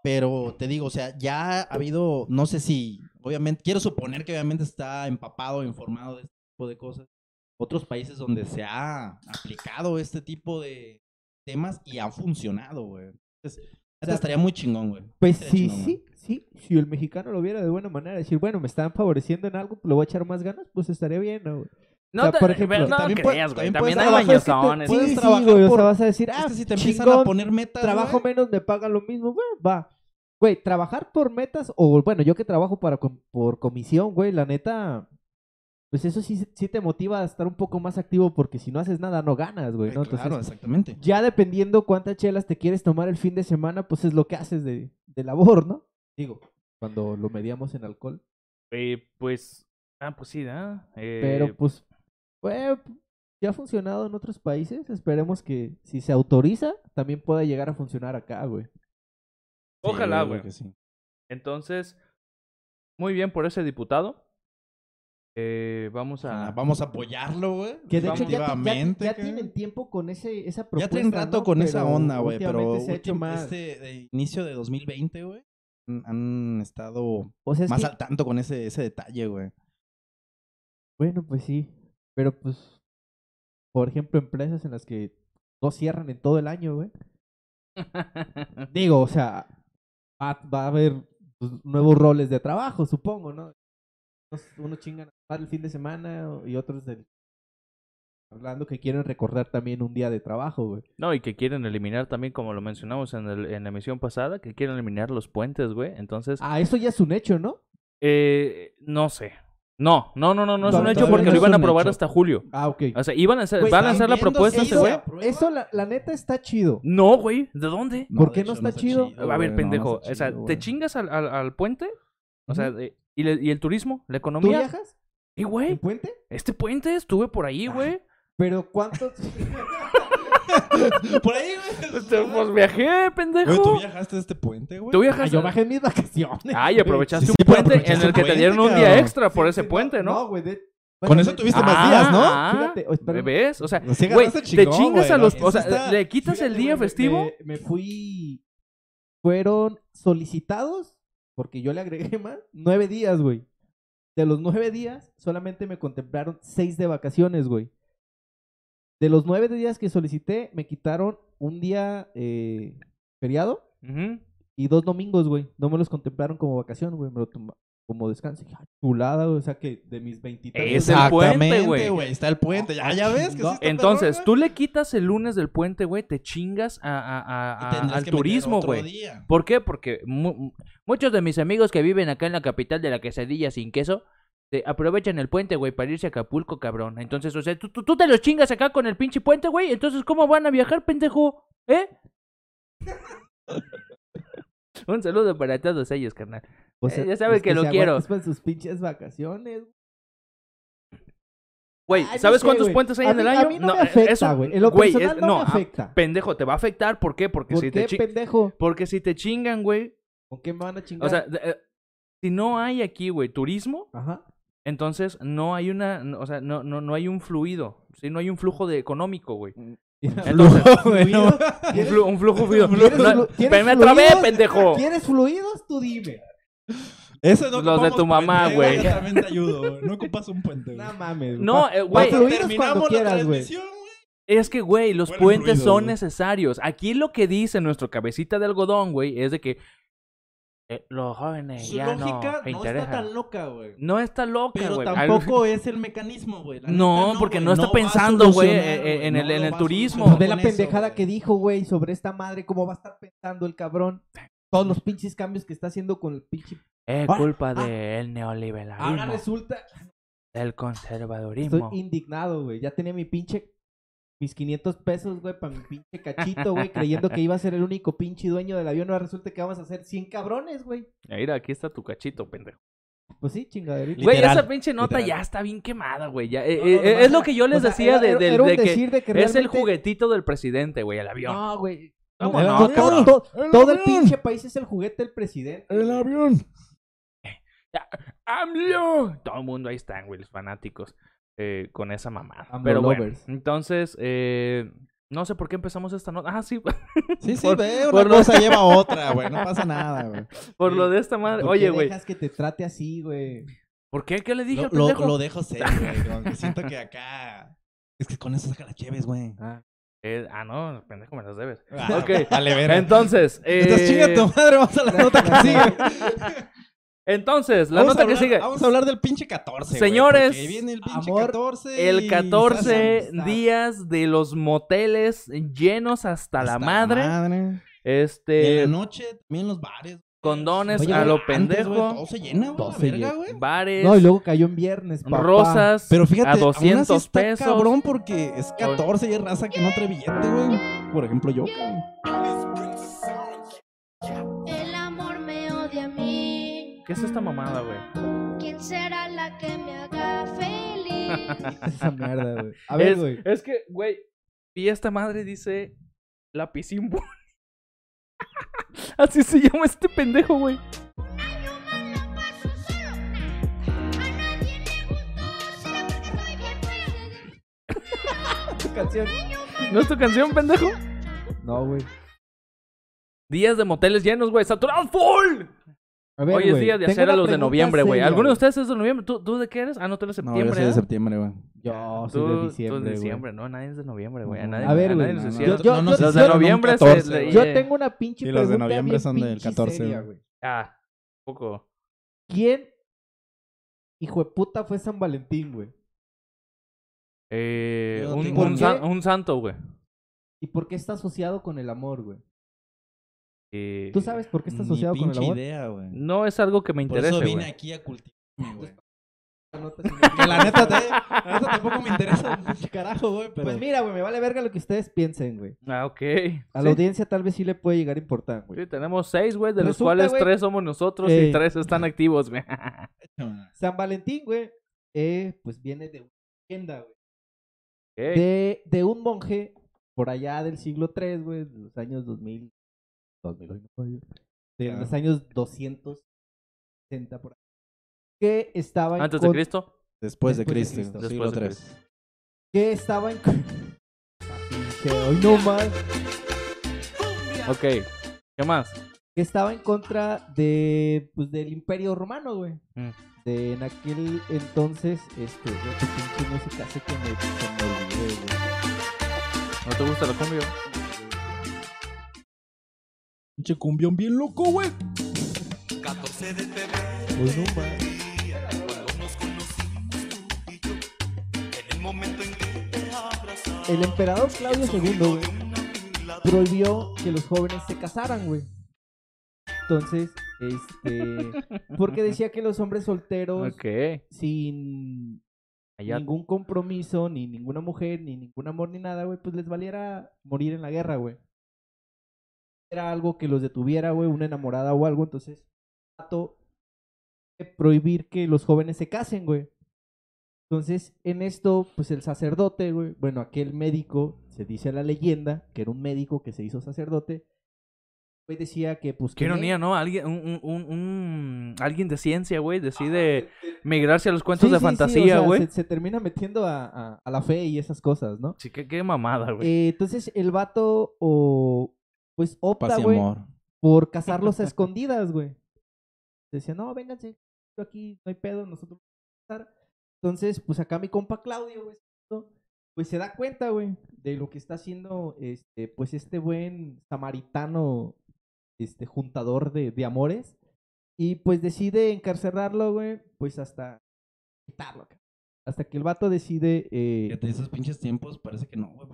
Pero te digo, o sea, ya ha habido, no sé si, obviamente, quiero suponer que obviamente está empapado, informado de este tipo de cosas. Otros países donde se ha aplicado este tipo de temas y han funcionado, güey. Entonces, neta, estaría muy chingón, güey. Pues Estaría sí, chingón, sí, sí. Si el mexicano lo viera de buena manera, decir, bueno, me están favoreciendo en algo, pues le voy a echar más ganas, pues estaría bien, ¿no? güey? No, O sea, te- por ejemplo, pero no también creas, güey. también También puedes hay trabajar, es que mañosones. Sí, sí, güey, o por- sea, vas a decir, Es ah, que si te empiezan chingón, a poner metas, trabajo güey, menos, me pagan lo mismo, güey, va. Güey, trabajar por metas, o bueno, yo que trabajo para com- por comisión, güey, la neta, pues eso sí, sí te motiva a estar un poco más activo porque si no haces nada no ganas, güey, eh, ¿no? claro, Entonces, exactamente. ya dependiendo cuántas chelas te quieres tomar el fin de semana, pues es lo que haces de, de labor, ¿no? Digo, cuando lo mediamos en alcohol. Eh, pues, ah, pues sí, ¿ah? Eh, Pero pues, güey, ya ha funcionado en otros países. Esperemos que si se autoriza, también pueda llegar a funcionar acá, güey. Ojalá, Sí, güey. que sí. Entonces, muy bien por ese diputado. Eh, vamos Ah, a... Vamos a apoyarlo, güey. Que de hecho ya, ya- ya que- tienen tiempo con ese, esa Ya propuesta. tienen rato ¿no? con esa onda, güey, pero se ha hecho más. este de inicio de 2020, güey, han- han estado O sea, es más que- al tanto con ese, ese detalle, güey. Bueno, pues sí. Pero pues, por ejemplo, empresas en las que no cierran en todo el año, güey. Digo, o sea, va, va a haber pues, nuevos roles de trabajo, supongo, ¿no? Unos, chingan el fin de semana y otros del... Hablando que quieren recordar también un día de trabajo, güey. No, y que quieren eliminar también, como lo mencionamos en, el- en la emisión pasada, que quieren eliminar los puentes, güey. Entonces, Ah, eso ya es un hecho, ¿no? eh, no sé. No, no, no, no, no es un hecho porque no lo iban a aprobar hecho. hasta julio. Ah, ok. O sea, iban a hacer, Güey, van a hacer la propuesta ese güey. Eso, la, la neta, está chido. No, güey, ¿de dónde? ¿Por qué no hecho, está chido? A ver, no, no pendejo. o sea, ¿te chingas al, al, al puente? O sea, de- ¿y, le- y el turismo? ¿La ¿Tú economía? viajas? Y, ¿En güey, puente? este puente estuve por ahí, güey. Pero ¿cuántos? Por ahí, güey. Pues viajé, pendejo. Güey, ¿tú viajaste a este puente, güey? Tú Ah, yo bajé en mis vacaciones. Ay, aprovechaste Sí, un sí, puente en el que te dieron un día cabrón. extra por Sí, ese sí, puente, ¿no? No, güey. de- Con eso tuviste Ah, más días, ¿no? ah, Fíjate, o- espérame. ¿Ves? O sea, güey, te chingas güey, a los... ¿no? O sea, está- le quitas el día festivo. Me, me fui. Fueron solicitados, porque yo le agregué más, nueve días, güey. De los nueve días, solamente me contemplaron seis de vacaciones, güey. De los nueve días que solicité, me quitaron un día eh, feriado y dos domingos, güey. No me los contemplaron como vacación, güey. Me lo como ah, chulada. O sea que de mis 23 Es el puente, güey. Está el puente. Ya, ya ves que sí está Entonces, perrón, tú le quitas el lunes del puente, güey, te chingas a, a- a- al turismo, güey. ¿Por qué? Porque mu- muchos de mis amigos que viven acá en la capital de la quesadilla sin queso te aprovechan el puente, güey, para irse a Acapulco, cabrón. Entonces, o sea, tú, tú, tú te los chingas acá con el pinche puente, güey. Entonces, ¿cómo van a viajar, pendejo? ¿Eh? Un saludo para todos ellos, carnal. O sea, Eh, ya sabe los que lo quiero. para sus pinches vacaciones. Güey, no ¿sabes sé, cuántos güey. puentes hay A en el mí- a año? mí no me afecta, güey. En lo güey, personal no me afecta. pendejo, te va a afectar. ¿Por qué? Porque ¿Por si qué, te pendejo? Porque si te chingan, güey. ¿Con qué me van a chingar? O sea, de- eh, si no hay aquí, güey, turismo, Ajá. entonces no hay una, no, o sea, no, no, no hay un fluido, ¿sí? No hay un flujo de económico, güey. Entonces, ¿Fluido? un, ¿Quieres- flu- un flujo fluido. ¿Quieres No, flu- quieres me trabé, fluidos? pendejo. ¿Quieres fluidos? Tú dime. Eso no Los de tu mamá, puente, güey. Yo también te ayudo, güey. No ocupas un puente, güey. No mames. güey. No, eh, güey. fluidos cuando Terminamos la quieras, güey. transmisión, güey. Es que, güey, los puentes fluidos, son güey. necesarios. Aquí lo que dice nuestro cabecita de algodón, güey, es de que eh, los jóvenes Su ya lógica no está tan loca, güey. No está loca, Pero güey. tampoco es el mecanismo, güey. No, porque güey. no está pensando, güey, eh, eh, en el- en el turismo. Ve la eso, pendejada güey. que dijo, güey, sobre esta madre, cómo va a estar pensando el cabrón. Todos los pinches cambios que está haciendo con el pinche. Es Ah, culpa ah. del neoliberalismo, Ahora resulta. del conservadurismo. Estoy indignado, güey. Ya tenía mi pinche. Mis 500 pesos, güey, para mi pinche cachito, güey, creyendo que iba a ser el único pinche dueño del avión. Ahora resulta que vamos a ser 100 cabrones, güey. Mira, aquí está tu cachito, pendejo. Pues sí, chingaderita. Güey, esa pinche nota literal. ya está bien quemada, güey. Ya, eh, No, eh, no, eh, no, es lo que yo les o sea, decía era- de, era- un de que, de que es el realmente- juguetito del presidente, güey, el avión. No, güey. ¿Cómo El no, avión. cabrón? To- El todo el pinche país es el juguete del presidente. El avión. ¡AMLO! Todo el mundo ahí están, güey, los fanáticos eh, con esa mamada. Pero bueno, lovers. entonces, eh, no sé por qué empezamos esta nota. Ah, sí, Sí, sí, Por- ve, por una lo- cosa lleva a otra, güey. No pasa nada, güey. por lo de esta madre. ¿Por Oye, güey, dejas que te trate así, güey? ¿por qué? ¿Qué le dije Lo, al lo, pendejo? lo dejo ser, güey. Siento que acá... Es que con eso saca la Cheves, güey. Ah. Eh, ah, no, pendejo, me las debes. Ah, Ok, Vale, verga. entonces, Entonces, eh, chinga tu madre, vamos a la nota que sigue. Entonces, la Vamos nota a que hablar- sigue. Vamos a hablar del pinche 14, güey, Señores, porque viene el pinche amor, 14 El y 14 Sasa. días de los moteles llenos hasta, la Hasta madre. madre. Y en Este, la noche, también los bares. condones Oye, a lo Antes, pendejo. todo se llena, güey. Todo la se verga, llena. güey. bares, No, y luego cayó en viernes, papá. rosas Pero fíjate, a aún así 200 está pesos. cabrón porque es 14 y es raza que no trae billete, güey. Por ejemplo, yo, cabrón. ¿Qué es esta mamada, güey? ¿Quién será la que me haga feliz? Esa mierda, güey. A ver, es, güey. es que, güey, y esta madre dice piscimbo. Así se llama este pendejo, güey. Yo me la paso solo. A nadie le gustó. Será porque soy bien perseguido. Tu canción. ¿No es tu canción, pendejo? No, güey. Días de moteles llenos, güey, saturados full. A ver, Hoy es día de hacer a los de noviembre, güey. ¿Alguno de ustedes es de noviembre? ¿Tú, ¿Tú de qué eres? Ah, no, tú eres de No, yo septiembre. soy de septiembre, güey. Yo Tú, soy de tú diciembre, es de diciembre, no, nadie es de noviembre, güey. A, nadie, A ver, güey. no, no, Yo- no yo- yo- Los de noviembre se 14, le- güey. Yo tengo una pinche y los de noviembre son del pinche 14, seria, güey. Ah, poco. ¿Quién, hijo de puta, fue San Valentín, güey? Eh, Yo un, un, ¿Por san- un santo, güey. ¿Y por qué está asociado con el amor, güey? Eh, ¿Tú sabes por qué está asociado con el amor? idea, güey. No es algo que me Por interese, eso vine aquí a cultivarme, güey. Que la neta, te, la neta tampoco me interesa carajo, güey, pero... Pues mira, güey, me vale verga lo que ustedes piensen, güey. Ah, ok. A Sí. la audiencia tal vez sí le puede llegar a importar, güey. Sí, tenemos seis, güey, de los cuales tres somos nosotros eh, y tres están activos, güey. San Valentín, güey, eh, pues viene de una leyenda, güey. Ok. De, de un monje por allá del siglo III, güey, de los años 2000, 2000, ay, no fallo, de Ah. los años 260 por ahí, que estaba en Antes de Cristo. Después de Después de Cristo, Cristo. siglo Después de 3. que estaba en pinche, hoy no más, Ok. ¿Qué más? que estaba en contra de pues del Imperio Romano, güey. Mm. De en aquel entonces, este, güey, qué pinche música hace que me, se me olvide, güey. ¿No te gusta la cumbia? Pinche cumbión bien loco, güey. Hoy no más. El emperador Claudio II, güey, prohibió que los jóvenes se casaran, güey. Entonces, este, porque decía que los hombres solteros Ok. sin Allá. ningún compromiso, ni ninguna mujer, ni ningún amor, ni nada, güey, pues les valiera morir en la guerra, güey. Era algo que los detuviera, güey, una enamorada o algo, entonces, el vato quiere prohibir que los jóvenes se casen, güey. Entonces, en esto, pues el sacerdote, güey, bueno, aquel médico, se dice la leyenda, que era un médico que se hizo sacerdote, güey, decía que, pues, Qué ironía, ¿no? Alguien, un, un, un- alguien de ciencia, güey, decide migrarse a los cuentos Sí, de sí, sí, o fantasía, sea, güey. se, se termina metiendo a, a- a la fe y esas cosas, ¿no? Sí, qué, qué mamada, güey. Eh, entonces el vato o pues opta, Paz y güey, amor. por casarlos a escondidas, güey. Decía, no, vénganse, yo aquí no hay pedo, nosotros vamos a casar. Entonces, pues acá mi compa Claudio, güey, pues se da cuenta, güey, de lo que está haciendo, este, pues este buen samaritano, este, juntador de, de amores. Y pues decide encarcelarlo, güey, pues hasta quitarlo, acá. Hasta que el vato decide... Eh, Fíjate, esos pinches tiempos parece que no, güey.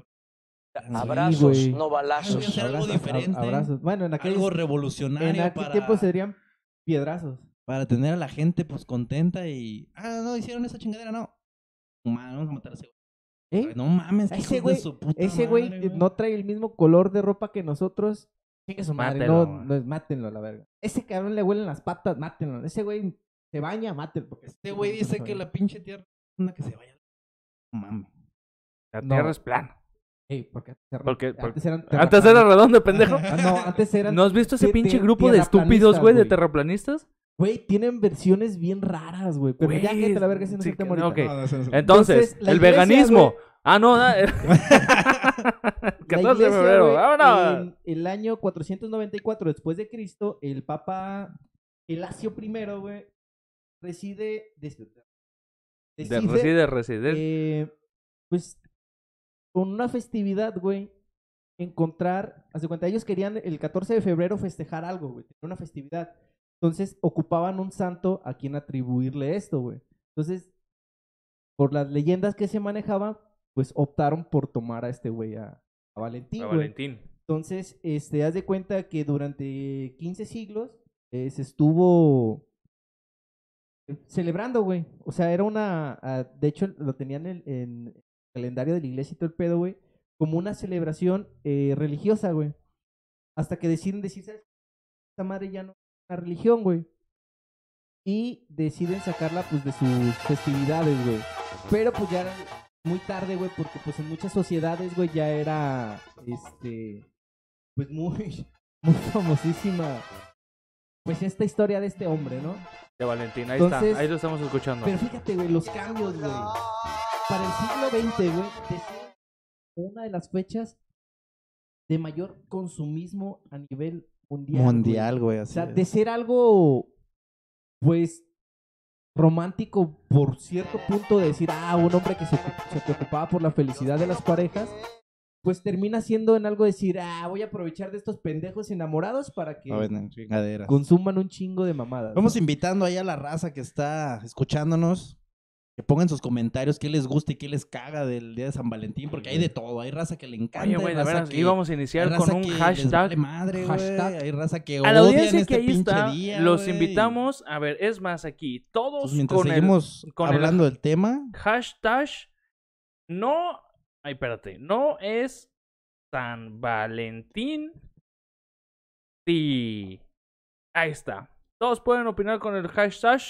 Abrazos, no balazos. Hacer algo Abrazos, diferente. abrazos. Bueno, en aquellos, Algo en revolucionario aquel para, tiempo serían piedrazos. para tener a la gente pues contenta y... Ah, no, hicieron esa chingadera, no. Man, vamos a matar a ese güey. ¿Eh? No mames, qué Ese güey, de su puta ese güey no trae el mismo color de ropa que nosotros. Chingue su madre, Mátelo, no, no es, mátenlo a la verga. Ese cabrón le huelen las patas, mátenlo. Ese güey se baña, mátenlo. Porque Este güey dice que la pinche tierra es una que se vaya. No mames. La no. tierra es plana. Ey, porque antes, era- Porque, porque- antes eran antes era redondo, pendejo. Ah, no, antes eran. ¿No has visto ese pinche grupo de estúpidos, güey, de terraplanistas? Güey, tienen versiones bien raras, güey. Pero ya Güey, que te la verga, ese no es sí, ok. No, no, eso no es- Entonces, Entonces, el iglesia, veganismo. güey. Ah, no, el- La 14 de febrero, vámonos. En el año 494 después de Cristo, el Papa Gelasio I, güey, reside... decide, reside, reside. eh, pues, con una festividad, güey, encontrar... Hace cuenta, ellos querían el 14 de febrero festejar algo, güey, tener una festividad. Entonces, ocupaban un santo a quien atribuirle esto, güey. Entonces, por las leyendas que se manejaban, pues optaron por tomar a este güey a, a Valentín, A güey. Valentín. Entonces, este, haz de cuenta que durante 15 siglos eh, se estuvo celebrando, güey. O sea, era una, ah, de hecho, lo tenían en, calendario de la iglesia y todo el pedo, güey, como una celebración eh, religiosa, güey. Hasta que deciden decir. Esta madre ya no es una religión, güey. Y deciden sacarla, pues, de sus festividades, güey. Pero, pues, ya era muy tarde, güey, porque, pues, en muchas sociedades, güey, ya era, este, pues, muy, muy famosísima, pues, esta historia de este hombre, ¿no? De Valentín, ahí Entonces, está, ahí lo estamos escuchando. Pero fíjate, güey, los cambios, güey. Para el siglo XX, güey, deciden una de las fechas de mayor consumismo a nivel mundial. Mundial, güey, O sea, es. de ser algo, pues, romántico por cierto punto de decir, ah, un hombre que se, se preocupaba por la felicidad de las parejas, pues termina siendo en algo decir, ah, voy a aprovechar de estos pendejos enamorados para que consuman un chingo de mamadas. Vamos ¿no? invitando ahí a la raza que está escuchándonos. Que pongan sus comentarios qué les gusta y qué les caga del día de San Valentín, porque hay de todo. Hay raza que le encanta. Oye, güey, de raza que- íbamos a iniciar con un hashtag. madre. Hay raza que A la audiencia este que ahí está, día, los invitamos. A ver, es más, aquí, todos Pues mientras con seguimos el, con el hablando del tema, hashtag no. Ay, espérate. No es San Valentín. Sí. Ahí está. Todos pueden opinar con el hashtag.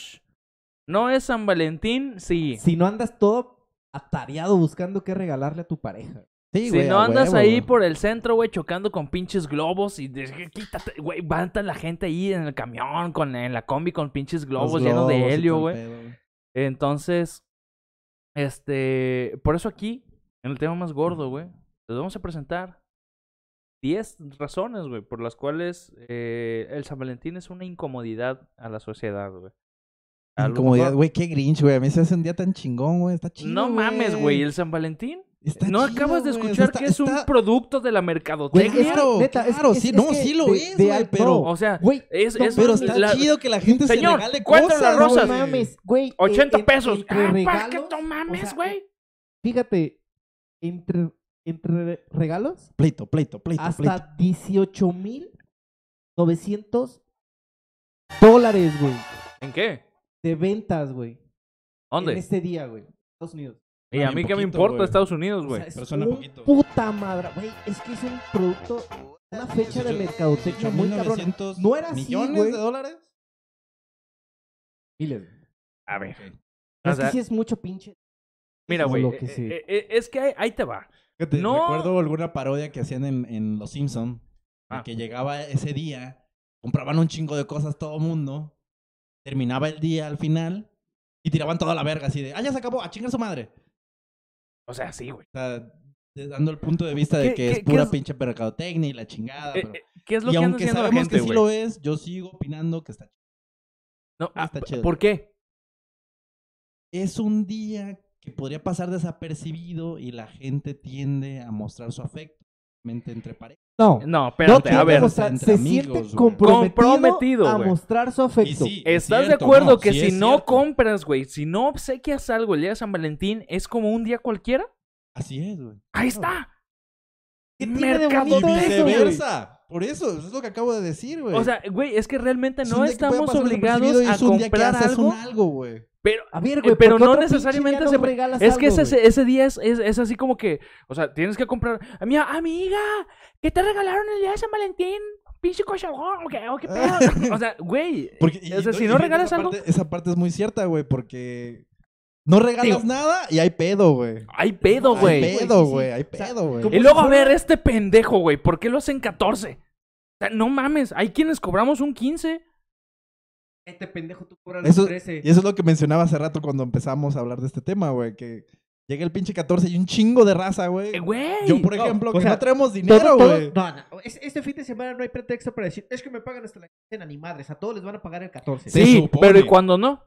No es San Valentín. Sí. Si no andas todo atareado buscando qué regalarle a tu pareja. sí, si güey, no andas huevo, ahí güey. por el centro, güey, chocando con pinches globos y de- quítate, güey, va la gente ahí en el camión, con, en la combi con pinches Los globos, llenos de globos helio, pedo, güey. Entonces, este, por eso aquí, en el tema más gordo, güey, les vamos a presentar 10 razones, güey, por las cuales eh, el San Valentín es una incomodidad a la sociedad, güey. Incomodidad, güey, qué grinch, güey. A mí se hace un día tan chingón, güey. Está chido, No mames, güey, el San Valentín. Está ¿No chido, acabas de güey, escuchar está- que es un producto de la Güey, mercadotecnia? Claro, neta, es- claro, es- sí, es no, que sí lo de- es, güey, pero- no, O sea, Güey, es, no, es Pero está la- chido que la gente Señor, se regale ¿cuánto cosas, la rosa? No güey. mames, güey. eh, 80 en- pesos. entre Ah, ¿para regalos, qué no mames, o sea, güey? Fíjate, entre, entre regalos, Pleito, pleito, pleito, hasta pleito. 18 mil 900 dólares, güey, ¿En qué? De ventas, güey. ¿Dónde? En este día, güey. Estados Unidos. Y a mí un que me poquito, importa. Estados Unidos, güey. O sea, es Pero suena un poquito. puta madre, güey. Es que es un producto, una fecha de mercadotecnia muy. 8.900 No era así, millones de dólares. Miles. A ver. Es O sea, que sí es mucho pinche. Mira, güey. eh, sí. eh, eh, es que ahí, ahí te va. Fíjate, No. recuerdo alguna parodia que hacían en, en Los Simpson Ah. que llegaba ese día, compraban un chingo de cosas todo mundo, terminaba el día al final y tiraban toda la verga así de, ah, ya se acabó, a chingar su madre. O sea, sí, güey. O sea, dando el punto de vista de ¿Qué- que es pura es- pinche mercadotecnia y la chingada. Eh, pero- eh, ¿Qué es lo y que aunque haciendo la sabemos gente, que sí lo es, yo sigo opinando que está chido. No, ah, está chido. ¿Por qué? Es un día que podría pasar desapercibido y la gente tiende a mostrar su afecto entre parejas. No. No, espérate, no a ver. o sea, entre se amigos, siente comprometido, Comprometido, a mostrar su afecto. sí, es ¿Estás de acuerdo no, que sí si no cierto. compras, güey, si no obsequias algo el día de San Valentín, es como un día cualquiera? Así es, güey. Ahí está. ¿Qué tiene de güey? viceversa. Por eso, eso es lo que acabo de decir, güey. O sea, güey, es que realmente no estamos obligados a es un día que comprar algo, güey. Pero, A ver, eh, güey, pero ¿por qué no necesariamente se... regalas Es que algo, ese, ese día es, es, es así como que, o sea, tienes que comprar... Mi amiga, ¿qué te regalaron el día de San Valentín? Pinche cochabón, ¿o qué, o qué pedo? o sea, güey, Porque, o sea, y- si y no regalas esa algo, parte- esa parte es muy cierta, güey, porque no regalas Digo- nada y hay pedo, güey. hay pedo, Hay güey. pedo, sí, sí. güey, hay pedo, güey. Y luego, a ver, este pendejo, güey, ¿por qué lo hacen 14? O sea, no mames, hay quienes cobramos un 15. Este pendejo tú cobras Eso, los 13. y eso es lo que mencionaba hace rato cuando empezamos a hablar de este tema, güey, que llega el pinche 14 y un chingo de raza, güey. Eh, Güey. Yo, por no, ejemplo, que sea, no traemos dinero, güey. no, no, es- este fin de semana no hay pretexto para decir, es que me pagan hasta la quincena, ni madres, a todos les van a pagar el 14. Se Sí, pero ¿y cuando no?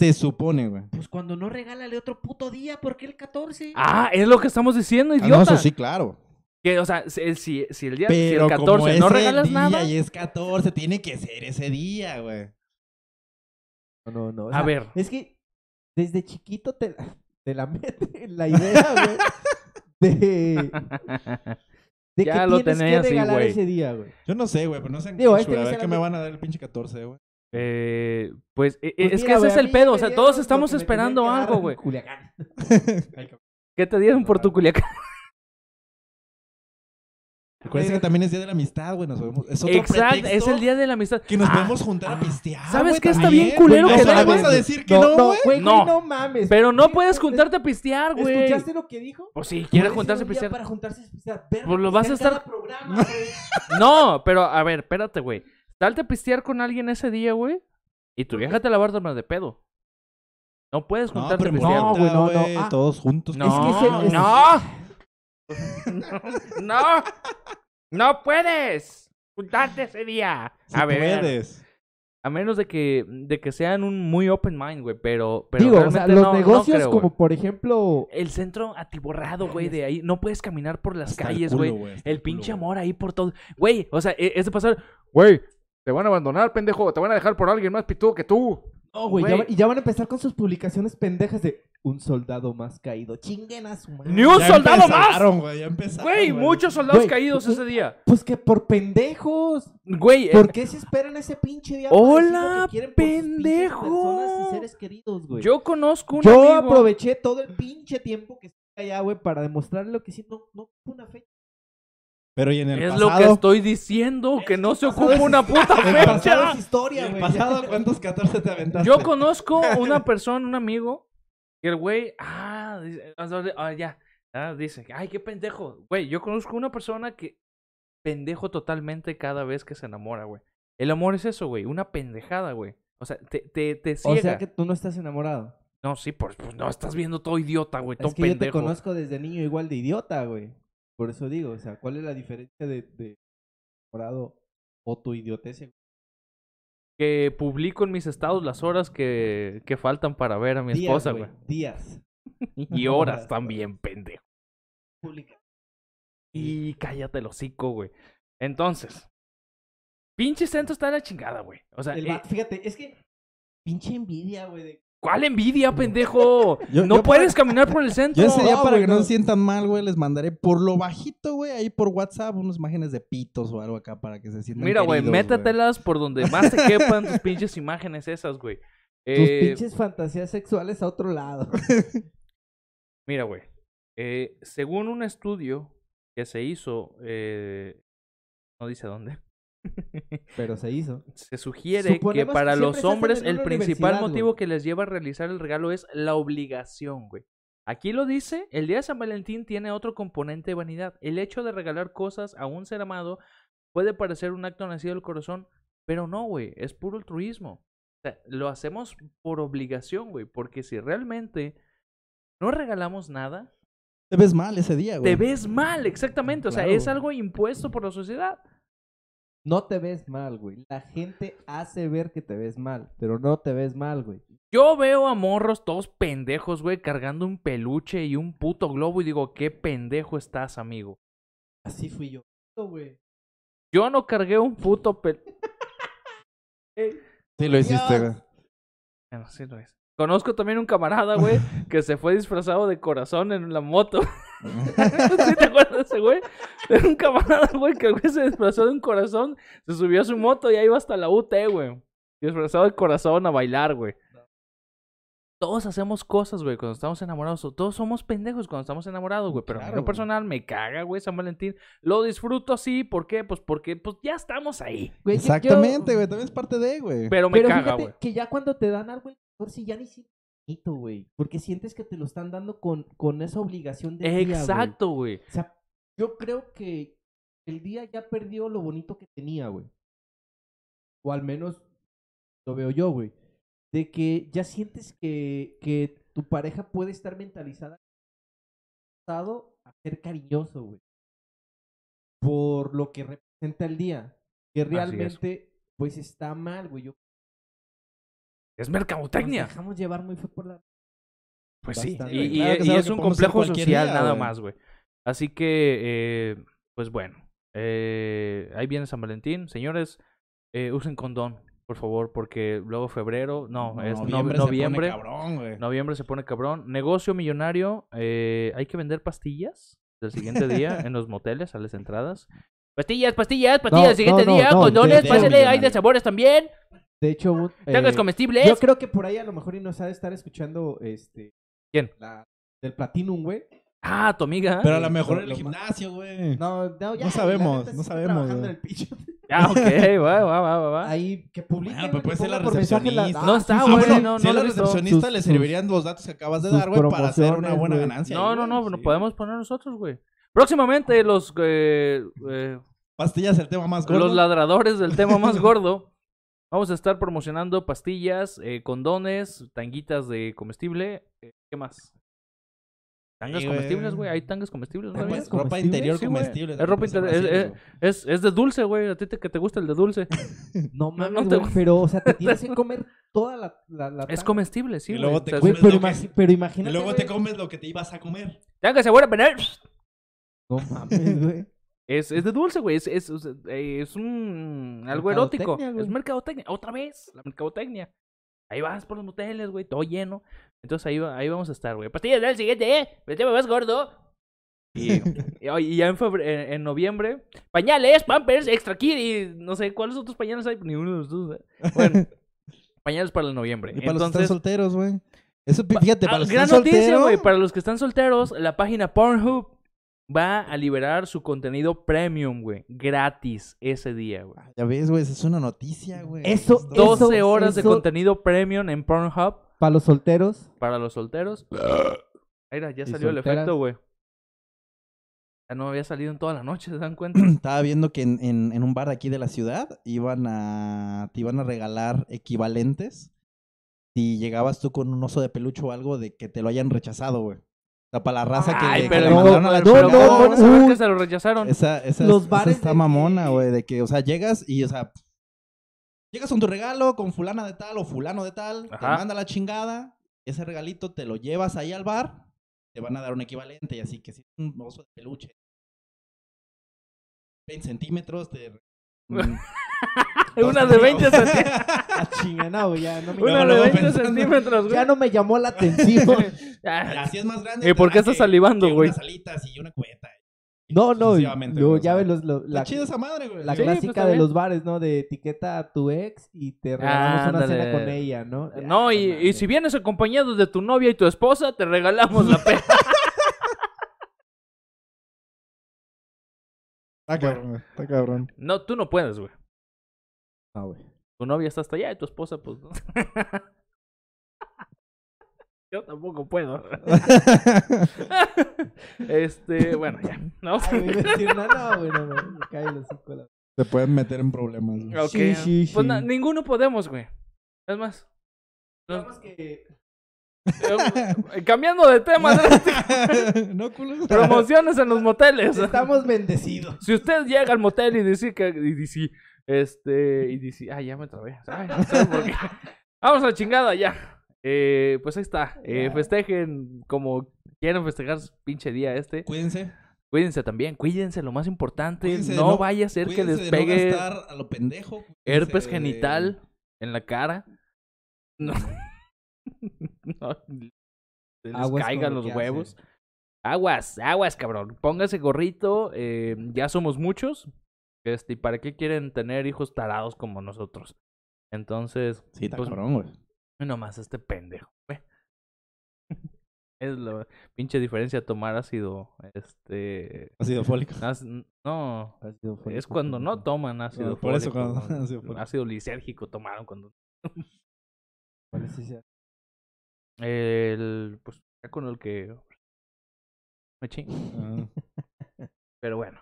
Se supone, güey. Pues cuando no regálale otro puto día, ¿por qué el 14? Ah, es lo que estamos diciendo, Ah, no, idiota. eso sí, claro. Que, o sea, si, si, si el día si el 14 como es no el regalas día nada. y es 14, tiene que ser ese día, güey. No, no, no. o A ver. Es que desde chiquito te, te la mete en la idea, güey. De, de Ya que lo tienes tenía que así, regalar güey. ese día, güey. Yo no sé, güey, pero no sé. Digo, a este ver mes qué me van a dar el pinche 14, güey. Eh, pues eh, Pues es que ese es a el pedo. O sea, todos estamos esperando algo, güey. Culiacán. ¿Qué te dieron por tu Culiacán? Recuerden que también es día de la amistad, güey. Nos vemos. Es otro Exacto, es el día de la amistad. que nos Ah, podemos juntar a pistear. ¿Sabes güey, qué está también, bien culero güey. que No vas a decir que no, güey. güey, No. güey, no mames. Pero no puedes es- juntarte a pistear, güey. ¿Escuchaste lo que dijo? Pues sí, quiere Puede juntarse a ser un día pistear. Para juntarse a pistear. Verga, Pues lo vas a pistear estar- cada programa, güey. No, pero a ver, espérate, güey. Salte a pistear con alguien ese día, güey. Y tu vieja te la va a dar más de pedo. No puedes No, juntarte pero a pistear. No, güey, no, no. Ah. Todos juntos. No, Es que ese- es- no. no. No puedes juntarte ese día. A ver. puedes. A menos de que, de que sean un muy open mind, güey. Pero, pero Digo, o sea, los no- no negocios creo, como güey. por ejemplo... El centro atiborrado, güey, de ahí. No puedes caminar por las Hasta el calles, culo, güey. El el pinche culo, güey. amor ahí por todo. Güey, o sea, e- es de pasar. Güey, te van a abandonar, pendejo. Te van a dejar por alguien más pitudo que tú. No, güey, ya y ya van a empezar con sus publicaciones pendejas de un soldado más caído. Chinguen a su madre. ¡Ni un Ya soldado más! güey, ya empezaron. Güey, muchos soldados Güey, caídos pues, ese día. Pues que por pendejos. Güey, ¿Por eh, qué se esperan ese pinche día? Hola, por pendejo. personas y seres queridos, güey. yo conozco un Yo amigo. aproveché todo el pinche tiempo que estoy allá, güey, para demostrarle lo que sí no, no fue una fecha. Pero y en el Es pasado. lo que estoy diciendo, que no se ocupa es- una puta El El pasado fecha. es historia, ¿En güey. el pasado cuántos 14 te aventaste? Yo conozco una persona, un amigo, que el güey, ah, dice, ah, ya, ah, dice, ay, qué pendejo. Güey, yo conozco una persona que pendejo totalmente cada vez que se enamora, güey. El amor es eso, güey, una pendejada, güey. O sea, te, te, te O ciega. sea que tú no estás enamorado. No, sí, pues, pues no, estás viendo todo idiota, güey, todo Es que yo te pendejo. conozco desde niño igual de idiota, güey. Por eso digo, o sea, ¿cuál es la diferencia de, de enamorado o tu idiotez? Que publico en mis estados las horas que, que faltan para ver a mi Días, esposa, güey. Días. Y horas también, pendejo. Pública. Y cállate el hocico, güey. Entonces, pinche centro está de la chingada, güey. O sea, El eh, fíjate, es que pinche envidia, güey. de- ¿cuál envidia, pendejo? Yo- no yo puedes caminar por el centro. Yo ese día, No, para güey, que no no. se sientan mal, güey, les mandaré por lo bajito, güey, ahí por WhatsApp, unas imágenes de pitos o algo acá para que se sientan Mira, güey, métatelas por donde más te quepan tus pinches imágenes esas, güey. Tus Eh, pinches fantasías sexuales a otro lado. Mira, güey. eh, según un estudio que se hizo, eh, no dice dónde, Pero se hizo. se sugiere que Suponemos que para los hombres el principal motivo güey. que les lleva a realizar el regalo es la obligación, güey. Aquí lo dice, el día de San Valentín tiene otro componente de vanidad. El hecho de regalar cosas a un ser amado puede parecer un acto nacido del corazón, pero no, güey, es puro altruismo. O sea, lo hacemos por obligación, güey, porque si realmente no regalamos nada, Te ves mal ese día, güey. te ves mal, exactamente. O sea, Claro. es algo impuesto por la sociedad. No te ves mal, güey. La gente hace ver que te ves mal, pero no te ves mal, güey. Yo veo a morros todos pendejos, güey, cargando un peluche y un puto globo y digo, qué pendejo estás, amigo. Así fui yo, güey. Yo no cargué un puto pel... Sí lo hiciste, güey. Bueno, sí lo es. Conozco también un camarada, güey, que se fue disfrazado de corazón en la moto. ¿Sí te acuerdas de ese güey? Era un camarada, güey, que el güey se disfrazó de un corazón, se subió a su moto y ahí iba hasta la UT, güey. Disfrazado de corazón a bailar, güey. Todos hacemos cosas, güey, cuando estamos enamorados. o Todos somos pendejos cuando estamos enamorados, güey. Pero a mí en lo personal me caga, güey, San Valentín. Lo disfruto así, ¿por qué? Pues porque pues ya estamos ahí. Güey, Exactamente, yo- güey. También es parte de, güey. Pero me Pero caga, fíjate güey. que ya cuando te dan algo, mejor si ya ni sientes bonito, güey. Porque sientes que te lo están dando con, con esa obligación de. Exacto, güey. O sea, yo creo que el día ya perdió lo bonito que tenía, güey. O al menos lo veo yo, güey. De que ya sientes que, que tu pareja puede estar mentalizada a ser cariñoso, güey. Por lo que representa el día. Que realmente, pues está mal, güey. Yo Es nos mercadotecnia. dejamos llevar muy por la... Pues sí, Bastante. y, y- Claro que es y un complejo social día, nada güey. más, güey. Así que, eh, pues bueno, eh, ahí viene San Valentín. Señores, eh, usen condón, por favor, porque luego febrero, no, es no- Noviembre noviembre. se pone cabrón, güey. Noviembre se pone cabrón. Negocio millonario, eh, hay que vender pastillas del siguiente día en los moteles a las entradas. Pastillas, pastillas, pastillas No, del siguiente no, día, no, condones, pásale, hay de sabores también. De hecho, Tangas eh, comestibles. Yo creo que por ahí a lo mejor y nos ha de estar escuchando este ¿Quién? la del Platinum, güey. Ah, tu amiga. Pero a lo mejor en el gimnasio, güey. No, no, ya, No sabemos, no sabemos, en el. Ah, ok, va, va, va, va. Ahí que publique, Bueno, güey, pero puede ser la recepcionista. No Ah, está, Ah, güey, bueno, no, si a no la recepcionista Sus- le sus- servirían los datos que acabas de dar, güey, para hacer una buena ganancia. No, ahí, no, no, no podemos poner nosotros, güey. Próximamente los eh, eh, Pastillas, el tema más gordo. los ladradores del tema más gordo. Vamos a estar promocionando pastillas, eh, condones, tanguitas de comestible. eh, ¿Qué más? Tangas Sí, comestibles, güey. Hay tangas comestibles, ¿no Ropa, ropa interior Sí, comestible. Es ropa interior- es- es- Es, es de dulce, güey. A ti te, que te gusta el de dulce. No No, mames, no te güey, gusta. pero o sea, te tienes que comer toda la la, la Es comestible, sí, Y güey. luego O te comes pero, lo que- pero Y imagínate, luego te comes lo que te ibas a comer. Tanga se vuelve a poner. No mames, güey. Es, es de dulce, güey. Es, es, es, eh, es un algo erótico. Güey. Es mercadotecnia. Otra vez, la mercadotecnia. Ahí vas por los moteles, güey, todo lleno. Entonces ahí, va- ahí vamos a estar, güey. Pastillas del siguiente, ¿eh? El tema más gordo. Y, y, y ya en, febre- en, en noviembre, pañales, pampers, extra kid y no sé cuáles otros pañales hay. Ni uno de los dos. ¿eh? Bueno, pañales para el noviembre. Y para los que están solteros, güey. Eso, fíjate, Ah, para los que gran están noticia, solteros. güey. Para los que están solteros, la página Pornhub va a liberar su contenido premium, güey. Gratis ese día, güey. Ya ves, güey, esa es una noticia, güey. Eso- Es 12 eso- horas de contenido premium en Pornhub Para los solteros. para los solteros. Mira, ya salió el efecto, güey. Ya no había salido en toda la noche, ¿se dan cuenta? Estaba viendo que en, en, en un bar aquí de la ciudad iban a, te iban a regalar equivalentes si llegabas tú con un oso de peluche o algo de que te lo hayan rechazado, güey. O sea, para la raza que, Ay, le, que pero, le no, mandaron a la pero no, ¿cómo chingada, van a saber uy. que se lo rechazaron? Esa, esa, Los esa bares está de- mamona, güey, de que, o sea, llegas y, o sea, llegas con tu regalo, con fulana de tal o fulano de tal, te manda la chingada, ese regalito te lo llevas ahí al bar, te van a dar un equivalente y así que si es un oso de peluche 20 centímetros, te... Una de 20 centímetros. Ah, ya no me Una de 20 pensando. centímetros, güey. Ya no me llamó la atención. Así es más grande. ¿Y por qué estás salivando, güey? Y una cubeta. No, no, no ya ves los, los la, esa madre, güey. La sí, pues, clásica pues, de los bares, ¿no? De etiqueta a tu ex y te regalamos ah, una cena con ella, ¿no? Eh, ah, no, y, y, si vienes acompañado de tu novia y tu esposa, te regalamos la pena. está cabrón, está cabrón. No, tú no puedes, güey. No, güey. Tu novia está hasta allá y tu esposa, pues. no. Yo tampoco puedo. este, bueno, ya. No, a decir, no, no, güey, no, cae pueden meter en problemas, güey. Ok, Sí, sí, Pues sí. ninguno podemos, güey. Es más. Digamos que eh, cambiando de tema, no, culo. promociones en los moteles. estamos bendecidos. Si usted llega al motel y dice que. Y dice. Este. Y dice. Ay, ya me trabé. Ay, no sé por qué. Vamos a la chingada, ya. Eh, pues ahí está. Eh, festejen como quieran festejar su pinche día este. Cuídense. Cuídense también, cuídense, lo más importante. Cuídense no, no- vaya a ser que les no pegue gastar a lo pendejo. herpes de- genital en la cara. No. no. Se les Aguas caigan lo los huevos. Aguas, aguas, cabrón. Póngase gorrito. eh, ya somos muchos. Este, ¿y para qué quieren tener hijos tarados como nosotros? Entonces, Sí, está pues, cabrón, güey. nomás este pendejo, güey. Es la pinche diferencia tomar ácido, este... Ácido fólico. no, Ácido es fólico, cuando no toman ácido No, por eso fólico, cuando- ácido fólico. ácido lisérgico tomaron cuando... ¿Cuál es ese? El, pues, ya con el que me chingo. Ah. Pero bueno.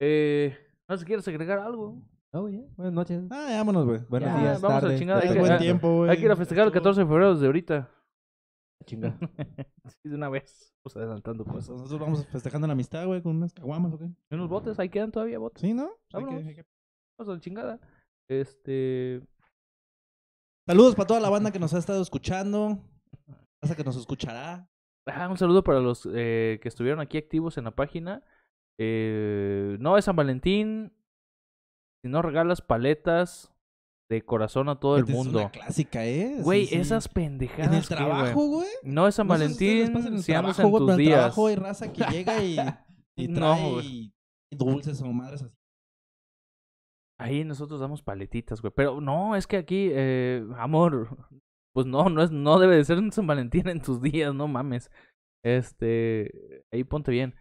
Eh, no sé si quieres agregar algo. No, güey, ya. Buenas noches. Ah, vámonos, güey. Buenos Ya, días, vamos a la tardes. chingada, Ya hay que- buen tiempo, güey. Hay que ir a festejar el 14 de febrero desde ahorita. Chinga. sí, de una vez. Pues adelantando Pues cosas. nosotros vamos festejando la amistad, güey, con unas caguamas, ¿o qué? ¿Y unos botes? Ahí quedan todavía botes. Sí, ¿no? Hay que- Vámonos. hay que- Vamos a la chingada. Este. Saludos para toda la banda que nos ha estado escuchando. Hasta que nos escuchará. Ah, un saludo para los eh, que estuvieron aquí activos en la página. Eh, no es San Valentín. Si no regalas paletas de corazón a todo el Esta es mundo. una clásica, ¿eh? Güey, Sí, sí. esas pendejadas. En el ¿qué, trabajo, güey. No es San No Valentín. si andas en tus días. trabajo hay raza que llega y, y No, trae güey. dulces o madres así. Ahí nosotros damos paletitas, güey. Pero no, es que aquí, eh, amor, pues no, no es, no debe de ser un San Valentín en tus días, no mames. Este, ahí ponte bien.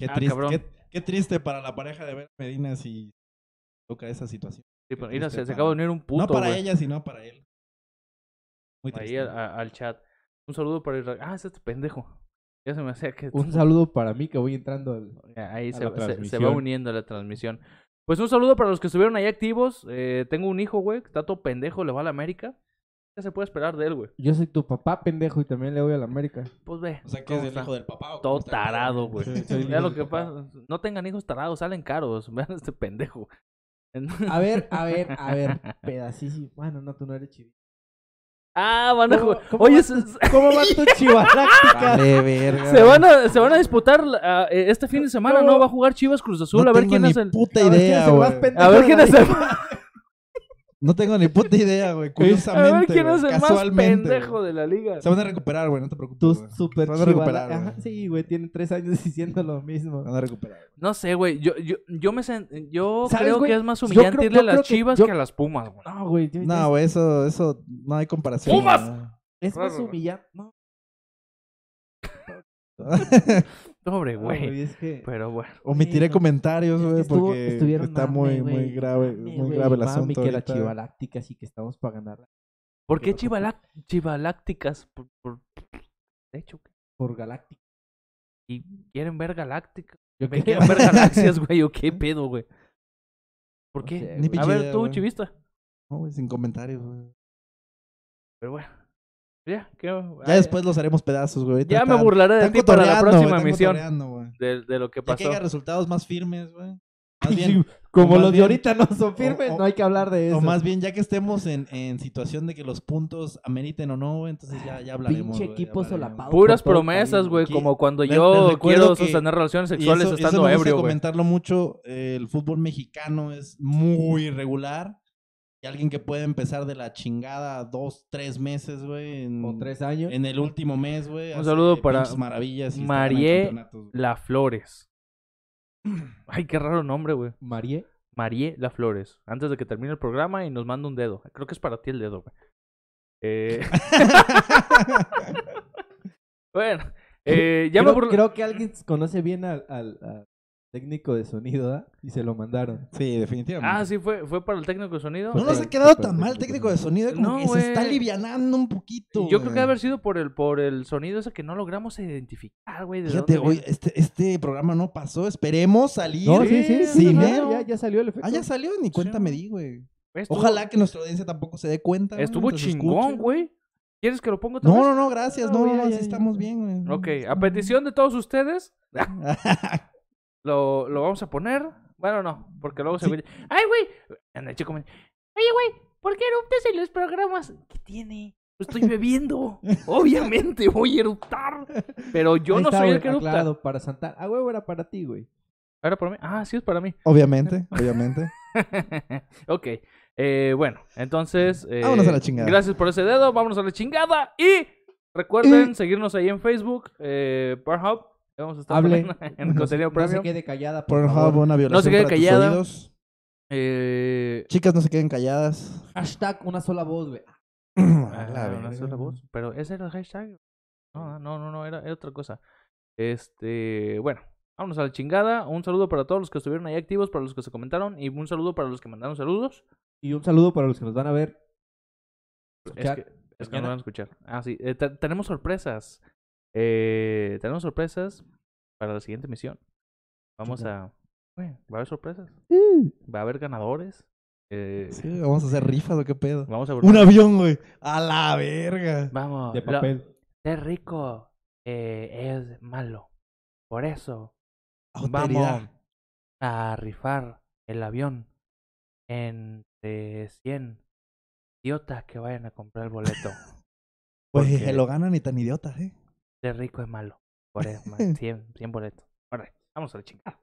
Qué, Ah, triste, qué, qué triste para la pareja de ver Medina si toca esa situación. Sí, pero mira, se, acaba de unir un puto, No para ella, sino para él. Muy ahí triste. al, a- al chat. Un saludo para Israel. Ah, es este pendejo. Ya se me hacía que... Un saludo para mí que voy entrando al... Ahí a se, la se- se va uniendo a la transmisión. Pues un saludo para los que estuvieron ahí activos. Eh, tengo un hijo, güey, que está todo pendejo, le va a la América. ¿Qué se puede esperar de él, güey? Yo soy tu papá, pendejo, y también le voy a la América. Pues ve. O sea, que es el hijo del papá. ¿o Todo tarado, güey. Hijo lo que papá. pasa. No tengan hijos tarados, salen caros. Vean este pendejo. A ver, a ver, a ver, pedacísimo. Bueno, no, tú no eres chivi. Ah, van a ¿Cómo- jugar. cómo Oye, va tu- ¿Cómo va tu chivaláctica? Vale, verga. se van a, se van a disputar ah, eh, este fin de semana, ¿no? Va a jugar Chivas Cruz Azul. No a ver tengo quién ni es el. puta A ver quién idea, es el más güey. pendejo A ver quién es el. No tengo ni puta idea, güey. A Curiosamente, ver quién es el más casualmente, pendejo de la liga. Se van a recuperar, güey, no te preocupes. Tus güey. super Se van a recuperar, Ajá. Sí, güey, tiene tres años diciendo lo mismo. Se van a recuperar. güey. No sé, güey. Yo, yo, yo me sen- yo ¿Sabes, creo güey? que es más humillante creo- irle yo a las que- Chivas yo- que a las Pumas, güey. No, güey. yo- No, güey, eso, eso no hay comparación. ¡Pumas! Es más humillante. No, Pobre, güey. güey, es que... Pero bueno. Omitiré no. comentarios, Es que güey, porque está mame, muy, güey, muy grave, mame, muy güey, grave el asunto. que la ahorita. chivaláctica sí que estamos para ganar ¿Por qué chivalac- chivalácticas? Por, por- De hecho, por Galáctica. ¿y quieren ver galácticas? Yo ¿Me quieren ver galaxias, güey? ¿O qué pedo, güey? ¿Por No qué? sé, güey. a ver, idea, tú, güey. chivista. No, güey, sin comentarios, güey. Pero bueno. Ya, ¿qué? Ya Ay, después los haremos pedazos, güey. Ya me burlaré de ti para la próxima cotorreando, güey. De, de lo que Ya que pasó. haya resultados más firmes, güey. Más bien, Como más los de bien- ahorita no son firmes, o- no hay que hablar de eso. O más bien, ya que estemos en, en situación de que los puntos ameriten o no, güey, entonces ya, ya hablaremos. Pinche equipo hablaremos. solapado. Puras promesas, güey. Como cuando les- yo les quiero sostener relaciones sexuales eso, eso estando me gusta ebrio, güey. comentarlo mucho. eh, el fútbol mexicano es muy irregular. Y alguien que puede empezar de la chingada dos, tres meses, güey. En, O tres años. en el último mes, güey. Un saludo para maravillas y Marie. La Flores. Ay, qué raro nombre, güey. Marie. Marie La Flores. Antes de que termine el programa y nos manda un dedo. Creo que es para ti el dedo, güey. Eh... bueno, eh, ya me creo, que alguien conoce bien al, técnico de sonido, ¿ah? Y se lo mandaron. Sí, definitivamente. Ah, sí, fue, fue para el técnico de sonido. No nos ha quedado tan mal el técnico de sonido, como No, que se está alivianando un poquito. Yo creo que debe haber sido por el, por el sonido ese que no logramos identificar, güey. Fíjate, hoy este, este programa no pasó. Esperemos salir. No, sí, sí. sí, ya, ya salió el efecto. Ah, ya salió, ni cuenta me di, güey. Estuvo- Ojalá que nuestra audiencia tampoco se dé cuenta. Estuvo chingón, güey. ¿Quieres que lo ponga otra No, vez? no, no, gracias. No, No, no, ya, no, ya, así ya. estamos bien, güey. Ok, a petición de todos ustedes, lo, lo vamos a poner. Bueno, no, porque luego se Sí. ve. ¡Ay, güey! Anda, chico, me- Oye, güey, ¿por qué eruptas en los programas? ¿Qué tiene? Lo estoy bebiendo. Obviamente voy a eruptar. Pero yo no soy el güey, que erupta. para Santana. Ah, huevo, era para ti, güey. ¿Era para mí? Ah, sí, es para mí. Obviamente, obviamente. ok. Eh, bueno, entonces. eh, Vámonos a la chingada. Gracias por ese dedo. Vámonos a la chingada. Y recuerden seguirnos ahí en Facebook, eh, Pornhub. Vamos a estar Hable. en contenido No se premium. quede callada, por Pornhub, favor. una violación quede para tus callada. Eh, Chicas, no se queden calladas. Hashtag una sola voz, güey. Ah, la una sola voz. Pero ese era el hashtag. No, no, no, no, era, era otra cosa. Este, bueno, vámonos a la chingada. Un saludo para todos los que estuvieron ahí activos, para los que se comentaron. Y un saludo para los que mandaron saludos. Y un saludo para los que nos van a ver. Es que, es que no mañana. van a escuchar. Ah, sí. eh, te- tenemos sorpresas. Eh, tenemos sorpresas para la siguiente misión. Vamos a... Va a haber sorpresas. Va a haber ganadores. Eh, Sí, vamos a hacer rifas o qué pedo. Vamos a. Un avión, güey. A la verga. Vamos. De lo- papel. ser rico eh, es malo. Por eso Austeridad. vamos a rifar el avión entre 100 idiotas que vayan a comprar el boleto. Pues porque- se lo ganan y tan idiotas, ¿eh? Ser rico es malo. Por eso, man, 100, 100 boletos. Órale, vamos a la chingada.